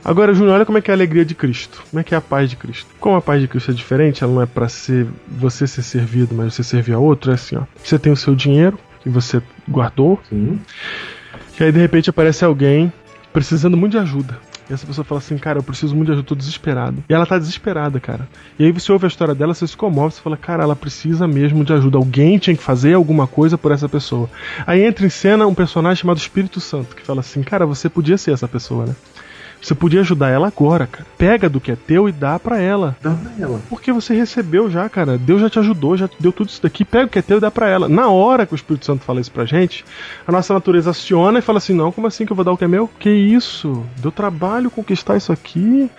Agora, Júnior, olha como é que é a alegria de Cristo. Como é que é a paz de Cristo. Como a paz de Cristo é diferente, ela não é pra ser você ser servido, mas você servir a outro, é assim, ó. Você tem o seu dinheiro que você guardou, Sim. e aí de repente aparece alguém precisando muito de ajuda. E essa pessoa fala assim, cara, eu preciso muito de ajuda, tô desesperado. E ela tá desesperada, cara. E aí você ouve a história dela, você se comove, você fala, cara, ela precisa mesmo de ajuda. Alguém tinha que fazer alguma coisa por essa pessoa. Aí entra em cena um personagem chamado Espírito Santo, que fala assim, cara, você podia ser essa pessoa, né? Você podia ajudar ela agora, cara. Pega do que é teu e dá pra ela. Dá pra ela. Porque você recebeu já, cara. Deus já te ajudou, já te deu tudo isso daqui. Pega o que é teu e dá pra ela. Na hora que o Espírito Santo fala isso pra gente, a nossa natureza aciona e fala assim: não, como assim que eu vou dar o que é meu? Que isso? Deu trabalho conquistar isso aqui.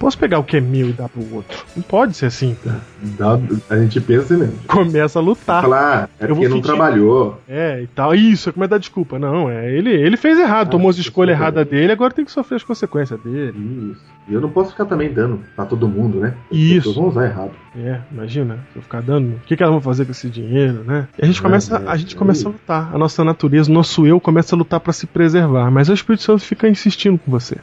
Posso pegar o que é meu e dar pro outro. Não pode ser assim. Dá, a gente pensa mesmo. Começa a lutar. Falar, ah, é porque não trabalhou. É, e tal. Isso, é como é dar desculpa. Não, é. Ele, ele fez errado, tomou as escolhas erradas dele, agora tem que sofrer as consequências dele. Isso. E eu não posso ficar também dando pra todo mundo, né? As Isso. vão usar errado. É, imagina, se eu ficar dando, o que, que elas vão fazer com esse dinheiro, né? E a gente começa, é, a gente é começa a lutar, a nossa natureza, o nosso eu começa a lutar pra se preservar, mas o Espírito Santo fica insistindo com você.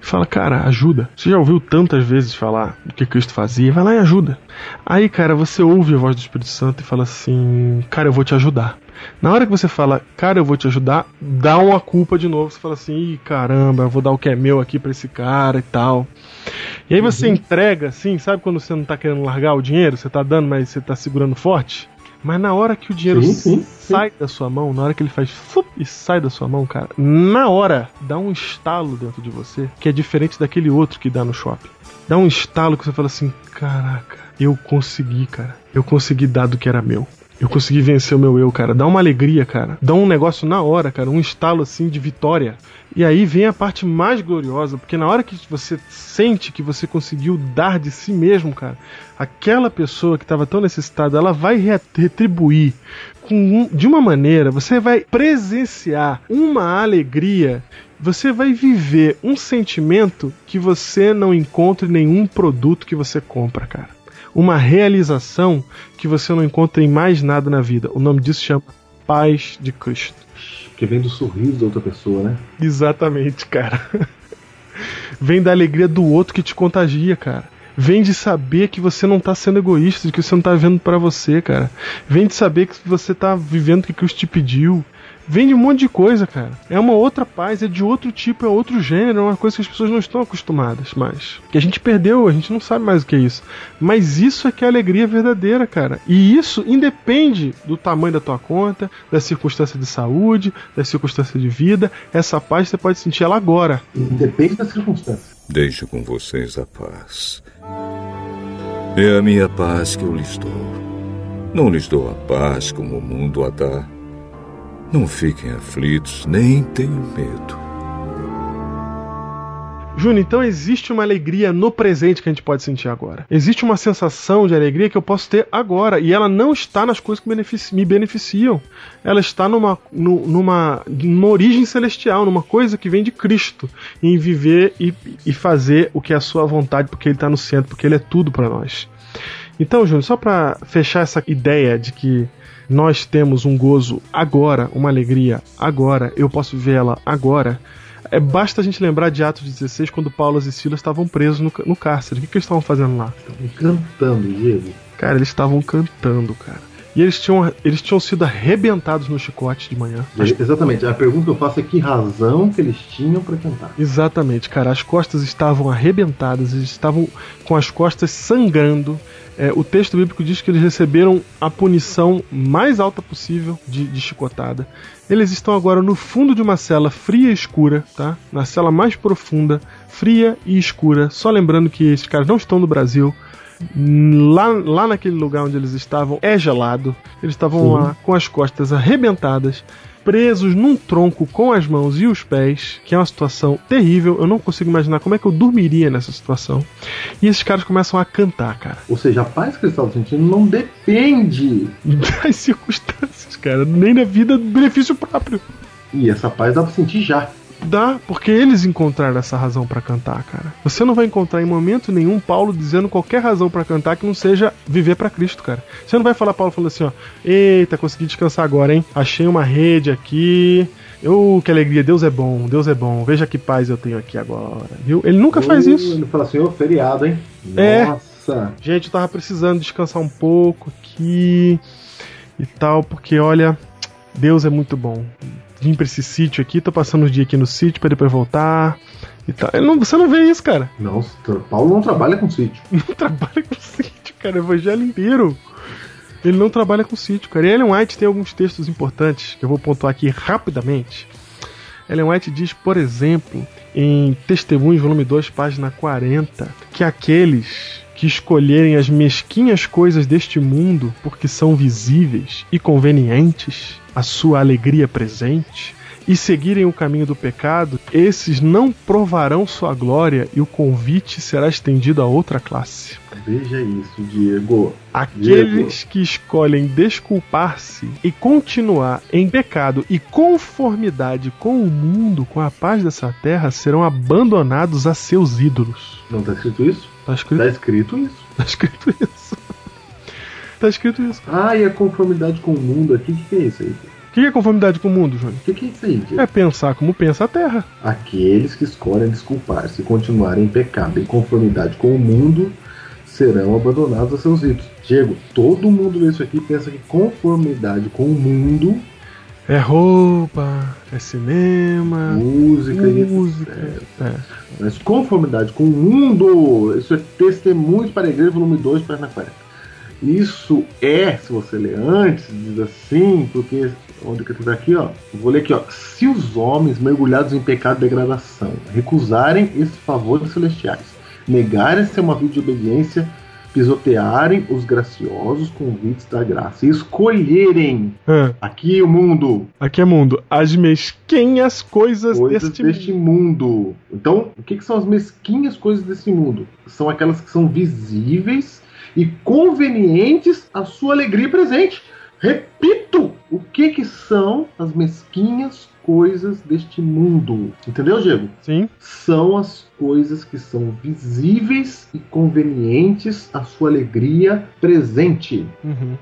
E fala, cara, ajuda. Você já ouviu tantas vezes falar do que Cristo fazia, vai lá e ajuda. Aí, cara, você ouve a voz do Espírito Santo e fala assim, cara, eu vou te ajudar. Na hora que você fala, cara, eu vou te ajudar, dá uma culpa de novo. Você fala assim, ih, caramba, eu vou dar o que é meu aqui pra esse cara e tal. E aí você entrega, assim, sabe quando você não tá querendo largar o dinheiro? Você tá dando, mas você tá segurando forte? Mas na hora que o dinheiro Sim, sim, sim. sai da sua mão, na hora que ele faz fup, e sai da sua mão, cara, na hora dá um estalo dentro de você que é diferente daquele outro que dá no shopping. Dá um estalo que você fala assim: caraca, eu consegui, cara. Eu consegui dar do que era meu. Eu consegui vencer o meu eu, cara. Dá uma alegria, cara. Dá um negócio na hora, cara. Um estalo assim de vitória. E aí vem a parte mais gloriosa, porque na hora que você sente que você conseguiu dar de si mesmo, cara, aquela pessoa que estava tão necessitada, ela vai re- retribuir com de uma maneira, você vai presenciar uma alegria, você vai viver um sentimento que você não encontra em nenhum produto que você compra, cara. Uma realização que você não encontra em mais nada na vida. O nome disso chama paz de Cristo. Porque vem do sorriso da outra pessoa, né? Exatamente, cara. *laughs* Vem da alegria do outro que te contagia, cara. Vem de saber que você não tá sendo egoísta, de que você não tá vivendo pra você, cara. Vem de saber que você tá vivendo o que Cristo te pediu. Vem de um monte de coisa, cara. É uma outra paz, é de outro tipo, é outro gênero, é uma coisa que as pessoas não estão acostumadas mais. Que a gente perdeu, a gente não sabe mais o que é isso. Mas isso é que é a alegria verdadeira, cara. E isso independe do tamanho da tua conta, da circunstância de saúde, da circunstância de vida. Essa paz você pode sentir ela agora. Independe da circunstância. Deixo com vocês a paz. É a minha paz que eu lhes dou. Não lhes dou a paz como o mundo a dá. Não fiquem aflitos, nem tenham medo. Júnior, então existe uma alegria no presente que a gente pode sentir agora. Existe uma sensação de alegria que eu posso ter agora. E ela não está nas coisas que me beneficiam. Ela está numa, nu- numa, numa origem celestial, numa coisa que vem de Cristo. Em viver e, e fazer o que é a sua vontade, porque Ele está no centro, porque Ele é tudo para nós. Então, Júnior, só para fechar essa ideia de que nós temos um gozo agora, uma alegria agora, eu posso vê-la agora. É, basta a gente lembrar de Atos 16, quando Paulo e Silas estavam presos no, no cárcere. O que, que eles estavam fazendo lá? Estavam cantando, Diego. Cara, eles estavam cantando, cara. E eles tinham, eles tinham sido arrebentados no chicote de manhã. Exatamente. A pergunta que eu faço é que razão que eles tinham para cantar. Exatamente, cara. As costas estavam arrebentadas, eles estavam com as costas sangrando. É, o texto bíblico diz que eles receberam a punição mais alta possível de, de chicotada. Eles estão agora no fundo de uma cela fria e escura, tá? Na cela mais profunda, fria e escura. Só lembrando que esses caras não estão no Brasil. Lá, lá naquele lugar onde eles estavam é gelado. Eles estavam Sim. lá com as costas arrebentadas, presos num tronco com as mãos e os pés, que é uma situação terrível. Eu não consigo imaginar como é que eu dormiria nessa situação. E esses caras começam a cantar, cara. Ou seja, a paz que eles estavam sentindo não depende *laughs* das circunstâncias, cara. Nem na vida do benefício próprio. E essa paz dá pra sentir já. Dá, porque eles encontraram essa razão pra cantar, cara. Você não vai encontrar em momento nenhum Paulo dizendo qualquer razão pra cantar que não seja viver pra Cristo, cara. Você não vai falar Paulo falando assim, ó, eita, consegui descansar agora, hein? Achei uma rede aqui. Eu, que alegria, Deus é bom, Deus é bom. Veja que paz eu tenho aqui agora, viu? Ele nunca faz isso. Ele fala assim, ô, feriado, hein? É. Nossa. Gente, eu tava precisando descansar um pouco aqui e tal, porque olha, Deus é muito bom. Vim pra esse sítio aqui, tô passando os dias aqui no sítio pra depois voltar e tal. Não- você não vê isso, cara. Não, Paulo não trabalha com sítio. *laughs* Não trabalha com sítio, cara. O evangelho inteiro. Ele não trabalha com sítio, cara. E Ellen White tem alguns textos importantes que eu vou pontuar aqui rapidamente. Ellen White diz, por exemplo, em Testemunhos, volume 2, página 40, que aqueles que escolherem as mesquinhas coisas deste mundo porque são visíveis e convenientes à sua alegria presente e seguirem o caminho do pecado, esses não provarão sua glória e o convite será estendido a outra classe. Veja isso, Diego. Aqueles que escolhem desculpar-se e continuar em pecado e conformidade com o mundo, com a paz dessa terra, serão abandonados a seus ídolos. Não tá escrito isso? Tá escrito, Tá escrito isso. tá escrito isso. Tá escrito isso. Ah, e a conformidade com o mundo aqui, o que, que é isso aí? O que é conformidade com o mundo, Júnior? O que, que é isso aí? É pensar como pensa a terra. Aqueles que escolhem desculpar-se e continuarem em pecado em conformidade com o mundo serão abandonados a seus ídolos. Diego, todo mundo vê isso aqui e pensa que conformidade com o mundo, É roupa, é cinema, música, música. É. Mas conformidade com o mundo, isso é Testemunhos para a Igreja, volume 2, página 40. Isso é, se você ler antes, diz assim, porque onde que tá aqui, ó? Vou ler aqui, ó. Se os homens mergulhados em pecado e degradação recusarem esses favores celestiais, negarem-se a uma vida de obediência, pisotearem os graciosos convites da graça e escolherem Ah, aqui o mundo, aqui é mundo. As mesquinhas coisas, coisas deste, deste, mundo. Então, o que, que são as mesquinhas coisas desse mundo? São aquelas que são visíveis e convenientes à sua alegria presente. Repito, o que, que são as mesquinhas coisas deste mundo? Entendeu, Diego? Sim. São as coisas que são visíveis e convenientes à sua alegria presente. Uhum.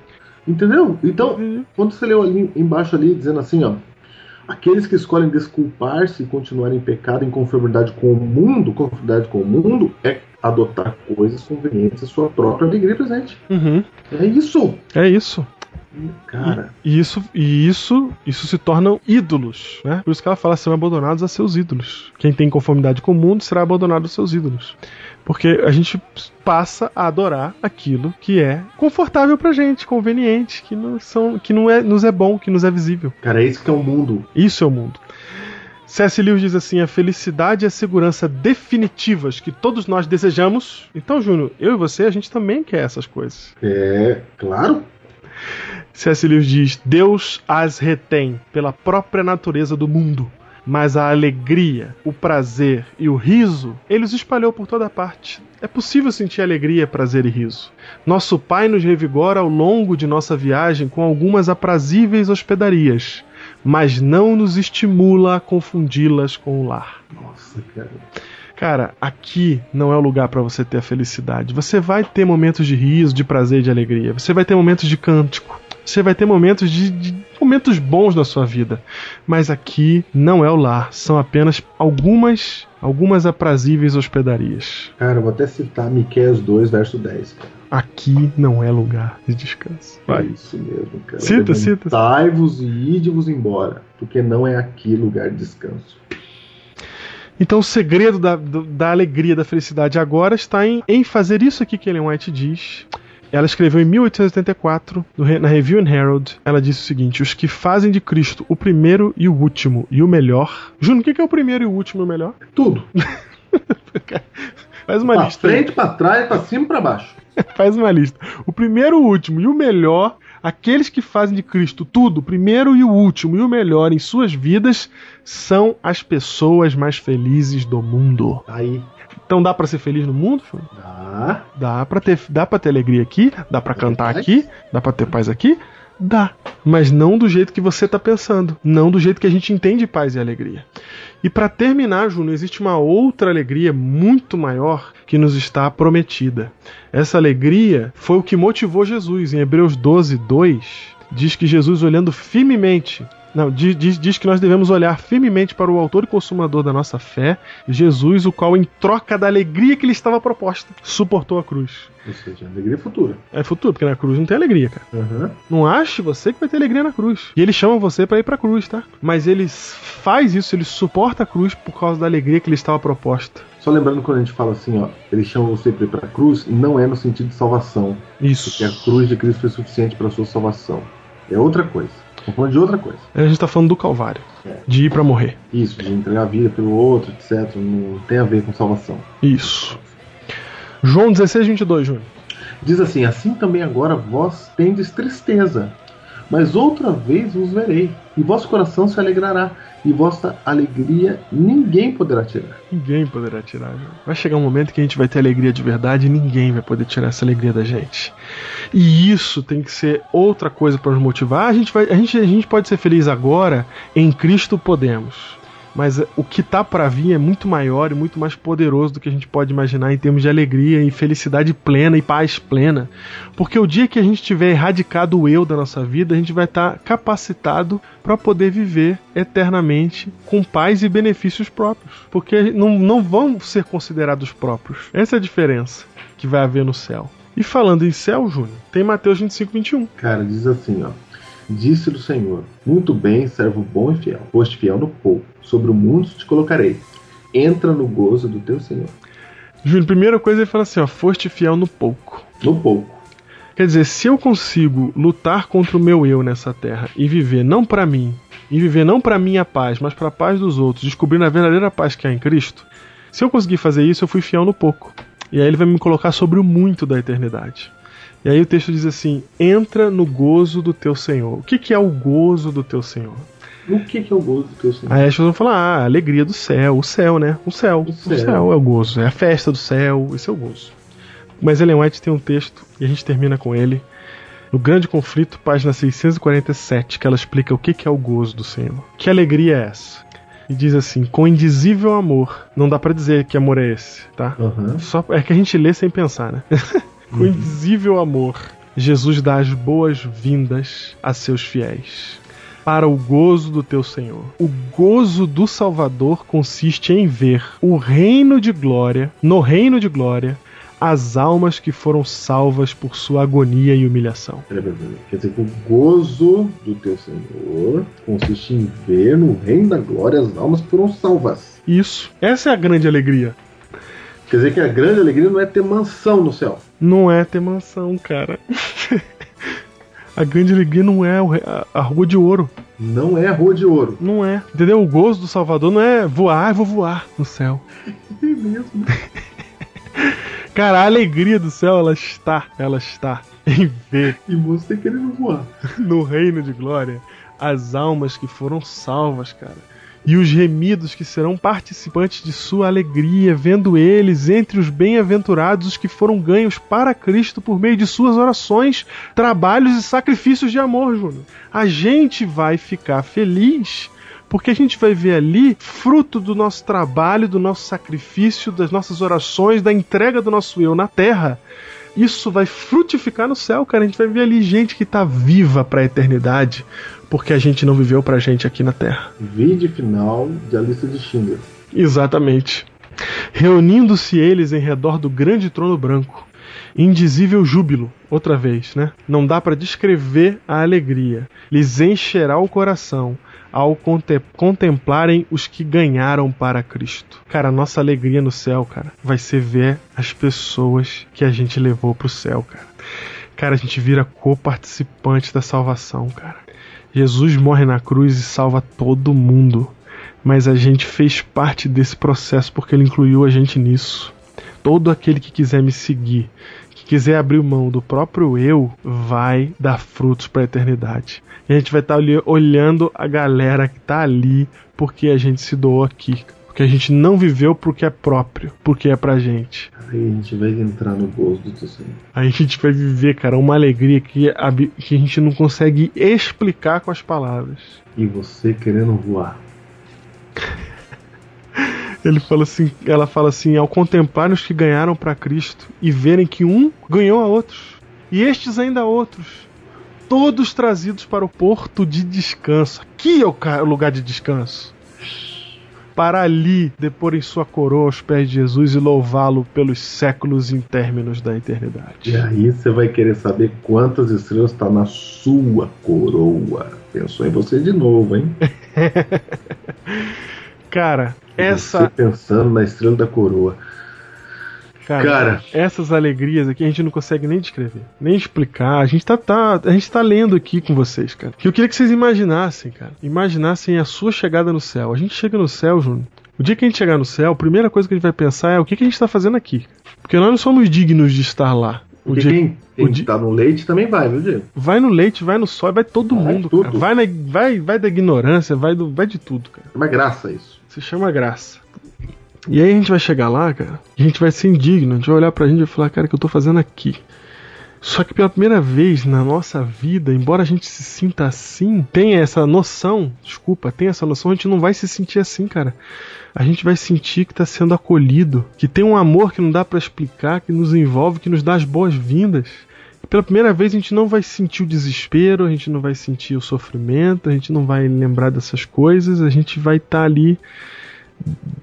Entendeu? Então, quando você leu ali embaixo ali dizendo assim, ó, aqueles que escolhem desculpar-se e continuarem em pecado em conformidade com o mundo, conformidade com o mundo é adotar coisas convenientes à sua própria alegria presente. Uhum. É isso. É isso. Cara, E isso, e isso, isso se tornam ídolos, né? Por isso que ela fala serão abandonados a seus ídolos. Quem tem conformidade com o mundo será abandonado aos seus ídolos. Porque a gente passa a adorar aquilo que é confortável pra gente, conveniente, que não, são, que não é, nos é bom, que nos é visível. cara, é isso que é o mundo. Isso é o mundo. C.S. Lewis diz assim: a felicidade e a segurança definitivas que todos nós desejamos. Então, Júnior, eu e você, a gente também quer essas coisas. É, claro. C.S. Lewis diz: Deus as retém pela própria natureza do mundo. Mas a alegria, o prazer e o riso, ele os espalhou por toda parte. É possível sentir alegria, prazer e riso. Nosso Pai nos revigora ao longo de nossa viagem com algumas aprazíveis hospedarias, mas não nos estimula a confundi-las com o lar. Nossa, cara. Cara, aqui não é o lugar para você ter a felicidade. Você vai ter momentos de riso, de prazer, de alegria. Você vai ter momentos de cântico. Você vai ter momentos de, de momentos bons na sua vida. Mas aqui não é o lar. São apenas algumas algumas aprazíveis hospedarias. Cara, eu vou até citar Miqueias 2, verso 10. Cara. Aqui não é lugar de descanso. É isso mesmo, cara. Cita, cita. Levantai-vos e ide-vos embora, porque não é aqui lugar de descanso. Então o segredo da, da alegria, da felicidade agora está em, em fazer isso aqui que Ellen White diz. Ela escreveu em 1884, no Re- na Review and Herald, ela disse o seguinte: Os que fazem de Cristo o primeiro e o último e o melhor. Júnior, o que é o primeiro e o último e o melhor? Tudo. *laughs* Faz uma pra lista. aí. frente, pra trás, pra cima e pra baixo. *laughs* Faz uma lista. O primeiro, o último e o melhor, aqueles que fazem de Cristo tudo, o primeiro e o último e o melhor em suas vidas, são as pessoas mais felizes do mundo. Aí. Então dá pra ser feliz no mundo? Júnior? Dá. Dá pra ter, dá pra ter alegria aqui, dá pra cantar aqui, dá pra ter paz aqui, dá. Mas não do jeito que você tá pensando, não do jeito que a gente entende paz e alegria. E pra terminar, Júnior, existe uma outra alegria muito maior que nos está prometida. Essa alegria foi o que motivou Jesus. Em Hebreus 12, 2, diz que Jesus, olhando firmemente não, diz, diz, diz que nós devemos olhar firmemente para o autor e consumador da nossa fé, Jesus, o qual, em troca da alegria que lhe estava proposta, suportou a cruz. Ou seja, alegria futura. É futuro, porque na cruz não tem alegria, cara. Uhum. Não ache você que vai ter alegria na cruz. E ele chama você para ir pra cruz, tá? Mas ele faz isso, ele suporta a cruz por causa da alegria que lhe estava proposta. Só lembrando quando a gente fala assim, ó, ele chama você para ir pra cruz, não é no sentido de salvação. Isso. Porque a cruz de Cristo foi suficiente para sua salvação. É outra coisa. Estamos falando de outra coisa. A gente tá falando do Calvário. É. De ir pra morrer. Isso, de entregar a vida pelo outro, etc. Não tem a ver com salvação. Isso. João 16, 22, Júnior. Diz assim: Assim também agora vós tendes tristeza, mas outra vez vos verei, e vosso coração se alegrará, e vossa alegria ninguém poderá tirar. Ninguém poderá tirar. Júnior. Vai chegar um momento que a gente vai ter alegria de verdade e ninguém vai poder tirar essa alegria da gente. E isso tem que ser outra coisa para nos motivar. A gente, vai, a, gente, a gente pode ser feliz agora, em Cristo podemos. Mas o que tá para vir é muito maior e muito mais poderoso do que a gente pode imaginar em termos de alegria e felicidade plena e paz plena. Porque o dia que a gente tiver erradicado o eu da nossa vida, a gente vai estar capacitado para poder viver eternamente com paz e benefícios próprios. Porque não, não vão ser considerados próprios. Essa é a diferença que vai haver no céu. E falando em céu, Júnior, tem Mateus 25, 21. Cara, diz assim, ó. Disse-lhe o Senhor: Muito bem, servo bom e fiel. Foste fiel no pouco, sobre o mundo te colocarei. Entra no gozo do teu Senhor. Júnior, primeira coisa ele fala assim, ó, foste fiel no pouco. No pouco. Quer dizer, se eu consigo lutar contra o meu eu nessa terra e viver não para mim, e viver não para minha paz, mas para a paz dos outros, descobrindo a verdadeira paz que há em Cristo, se eu conseguir fazer isso, eu fui fiel no pouco. E aí ele vai me colocar sobre o muito da eternidade. E aí o texto diz assim: entra no gozo do teu Senhor. O que, que é o gozo do teu Senhor? O que, que é o gozo do teu Senhor? Aí as pessoas vão falar: ah, a alegria do céu, o céu, né? O céu. O céu, céu. é o gozo, é a festa do céu, esse é o gozo. Mas Ellen White tem um texto, e a gente termina com ele, no Grande Conflito, página 647, que ela explica o que, que é o gozo do Senhor. Que alegria é essa? E diz assim: com indizível amor. Não dá pra dizer que amor é esse, tá? Uhum. Só é que a gente lê sem pensar, né? *laughs* com indizível amor, Jesus dá as boas-vindas a seus fiéis. Para o gozo do teu Senhor. O gozo do Salvador consiste em ver o reino de glória, no reino de glória, as almas que foram salvas por sua agonia e humilhação. Quer dizer que o gozo do teu Senhor consiste em ver no reino da glória as almas que foram salvas. Isso. Essa é a grande alegria. Quer dizer que a grande alegria não é ter mansão no céu. Não é ter mansão, cara. *laughs* a grande alegria não é o re- a, rua de ouro. Não é a rua de ouro. Não é. Entendeu? O gozo do Salvador não é voar, eu vou voar no céu. *laughs* É mesmo. *laughs* Cara, a alegria do céu, ela está, ela está em ver E você querendo voar. no reino de glória as almas que foram salvas, cara. E os remidos que serão participantes de sua alegria, vendo eles entre os bem-aventurados os que foram ganhos para Cristo por meio de suas orações, trabalhos e sacrifícios de amor, Júnior. A gente vai ficar feliz porque a gente vai ver ali fruto do nosso trabalho, do nosso sacrifício, das nossas orações, da entrega do nosso eu na terra. Isso vai frutificar no céu, cara. A gente vai ver ali gente que tá viva para a eternidade, porque a gente não viveu pra gente aqui na terra. Vídeo final da lista de Schindler. Exatamente. Reunindo-se eles em redor do grande trono branco. Indizível júbilo, outra vez, né? Não dá para descrever a alegria. Lhes encherá o coração ao conte contemplarem os que ganharam para Cristo. Cara, a nossa alegria no céu, cara, vai ser ver as pessoas que a gente levou pro céu, cara. Cara, a gente vira co-participante da salvação, cara. Jesus morre na cruz e salva todo mundo, mas a gente fez parte desse processo porque ele incluiu a gente nisso. Todo aquele que quiser me seguir, que quiser abrir mão do próprio eu, vai dar frutos para a eternidade. E a gente vai estar tá olhando a galera que tá ali porque a gente se doou aqui. Porque a gente não viveu porque é próprio, porque é pra gente. Aí a gente vai entrar no gozo do Senhor. Aí a gente vai viver, cara, uma alegria que a, que a gente não consegue explicar com as palavras. E você querendo voar. *laughs* Ele fala assim, ela fala assim, ao contemplar os que ganharam para Cristo e verem que um ganhou a outros, e estes ainda a outros, todos trazidos para o porto de descanso. Aqui é o lugar de descanso. Para ali depor em sua coroa aos pés de Jesus e louvá-lo pelos séculos intérminos da eternidade. E aí você vai querer saber quantas estrelas está na sua coroa. Pensou em você de novo, hein? *laughs* Cara, essa. Você pensando na estrela da coroa. Cara, Cara, essas alegrias aqui a gente não consegue nem descrever, nem explicar. A gente tá, tá, a gente tá lendo aqui com vocês, cara. Que eu queria que vocês imaginassem, cara. Imaginassem a sua chegada no céu. A gente chega no céu, Júnior. O dia que a gente chegar no céu, a primeira coisa que a gente vai pensar é o que, que a gente tá fazendo aqui. Porque nós não somos dignos de estar lá. O dia, quem, quem o dia, tá no leite também vai, viu, Diego? Vai no leite, vai no sol, vai todo vai mundo, tudo. cara. Vai, na, vai, vai da ignorância, vai, do, vai de tudo, cara. É uma graça isso. Se chama graça. E aí a gente vai chegar lá, cara, a gente vai ser indigno, a gente vai olhar pra gente e falar, cara, o que eu tô fazendo aqui? Só que pela primeira vez na nossa vida, embora a gente se sinta assim, tenha essa noção, desculpa, tenha essa noção, a gente não vai se sentir assim, cara. A gente vai sentir que está sendo acolhido, que tem um amor que não dá para explicar, que nos envolve, que nos dá as boas-vindas. Pela primeira vez a gente não vai sentir o desespero, a gente não vai sentir o sofrimento, a gente não vai lembrar dessas coisas, a gente vai estar tá ali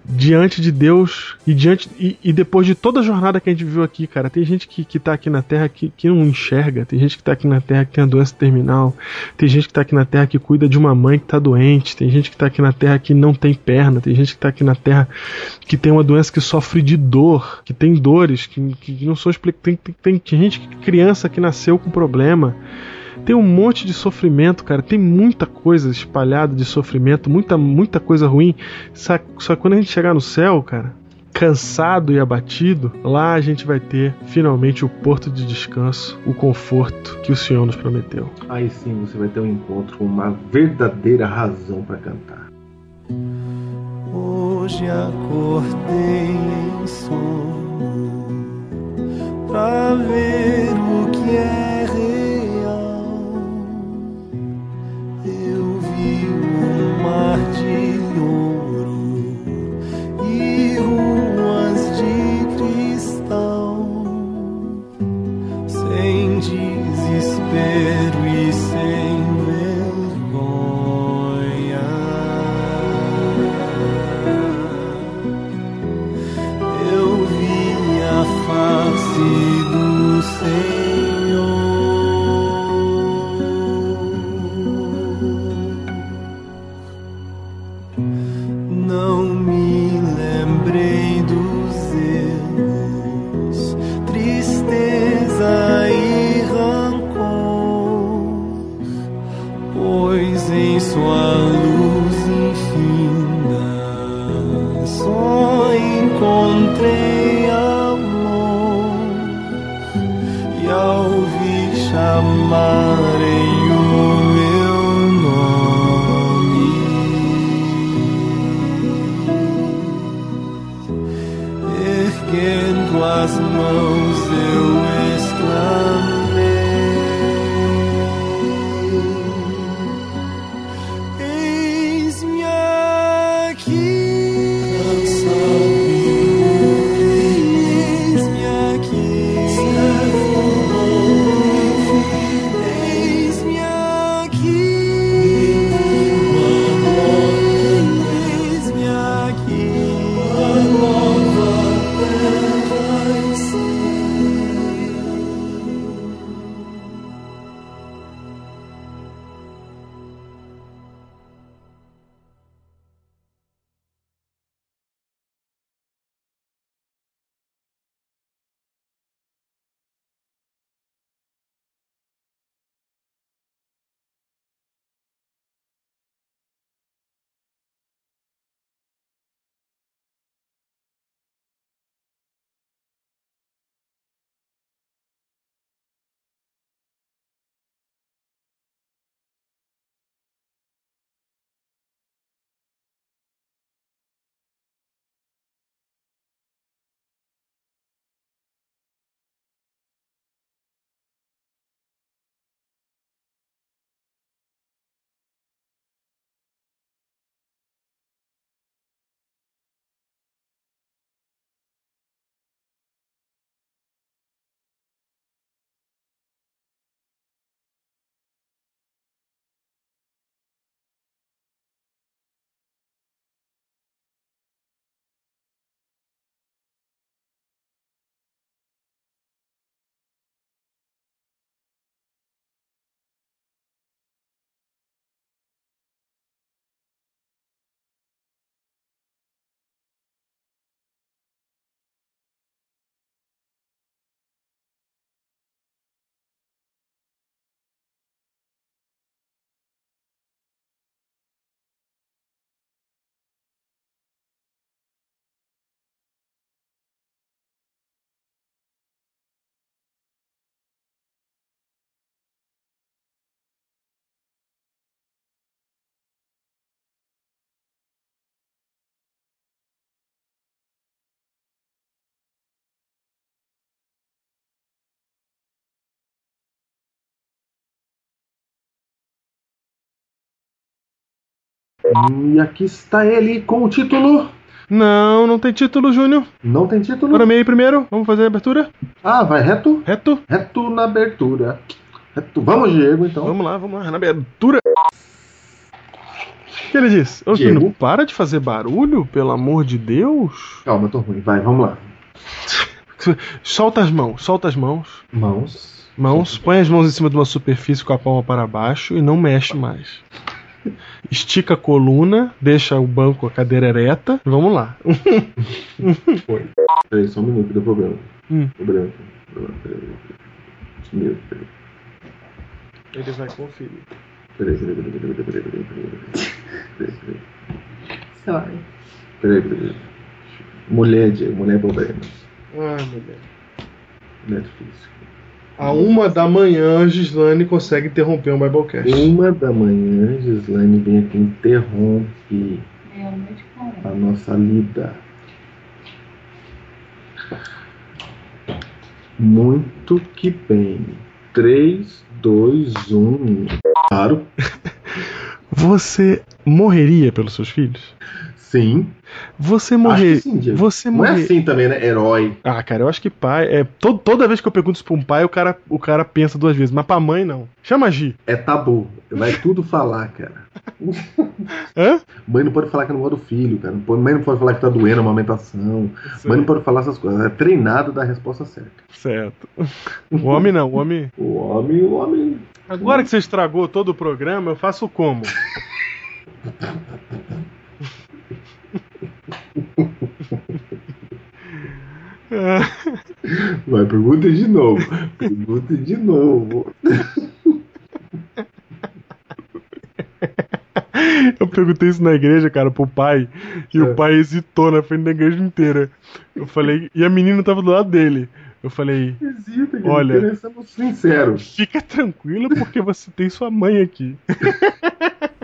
diante de Deus e diante e, e, depois de toda a jornada que a gente viveu aqui, cara, tem gente que, que tá aqui na Terra que, que não enxerga, tem gente que tá aqui na Terra que tem a doença terminal, tem gente que tá aqui na Terra que cuida de uma mãe que tá doente, tem gente que tá aqui na Terra que não tem perna, tem gente que tá aqui na Terra que tem uma doença que sofre de dor, que tem dores, que, que não são explicadas. Tem, tem, tem gente, criança que nasceu com problema tem um monte de sofrimento, cara. Tem muita coisa espalhada de sofrimento, muita, muita coisa ruim. Só, só que quando a gente chegar no céu, cara, cansado e abatido, lá a gente vai ter finalmente o porto de descanso, o conforto que o Senhor nos prometeu. Aí sim você vai ter um encontro com uma verdadeira razão para cantar. Hoje acordei em sono pra ver o que é mar de ouro e ruas de cristal, sem desespero e sem vergonha. Eu vi a face do Senhor. Chamarem o E aqui está ele com o título. Não, não tem título, Júnior. Não tem título? Bora meio primeiro. Vamos fazer a abertura? Ah, vai reto? Reto? Reto na abertura. Reto. Vamos, Diego, então. Vamos lá, vamos lá. Na abertura. O que ele diz? Ô, Diego. Júnior, para de fazer barulho, pelo amor de Deus. Calma, eu tô ruim. Vai, vamos lá. *laughs* Solta as mãos, solta as mãos. Mãos. Mãos, põe as mãos em cima de uma superfície com a palma para baixo e não mexe mais estica a coluna, deixa o banco, a cadeira ereta. Vamos lá. Foi. Peraí, só um minuto, deu problema. Hum. Problema. Sumiu. Ele vai conferir. Peraí, peraí, peraí, peraí, peraí, peraí, peraí, peraí. Sorry. Peraí, peraí. Mulher, mulher é problema. Ah, mulher. Mulher é difícil. A uma da manhã, a Gislane consegue interromper um Biblecast. Uma da manhã, Gislaine vem aqui e interrompe a nossa lida. Muito que bem. 3, 2, 1. Claro. *laughs* Você morreria pelos seus filhos? Sim. Você morrer. sim. Você Não é morrer. assim também, né? Herói. Ah, cara, eu acho que pai. É, to- toda vez que eu pergunto isso pra um pai, o cara, o cara pensa duas vezes. Mas pra mãe, não. Chama Gi. É tabu. Vai tudo falar, cara. *laughs* Hã? Mãe não pode falar que não gosta do filho, cara. Não Mãe não pode falar que tá doendo a amamentação. Sei. Mãe não pode falar essas coisas. É treinado da resposta certa. Certo. O homem não, o homem. *laughs* O homem, o homem. Agora que você estragou todo o programa, eu faço como? *laughs* *laughs* Vai, pergunta de novo. Pergunta de novo. *laughs* Eu perguntei isso na igreja, cara, pro pai, e o pai hesitou na frente da igreja inteira. Eu falei, e a menina tava do lado dele. Eu falei, Hesita. Olha. Sincero. fica tranquilo porque você tem sua mãe aqui. *laughs*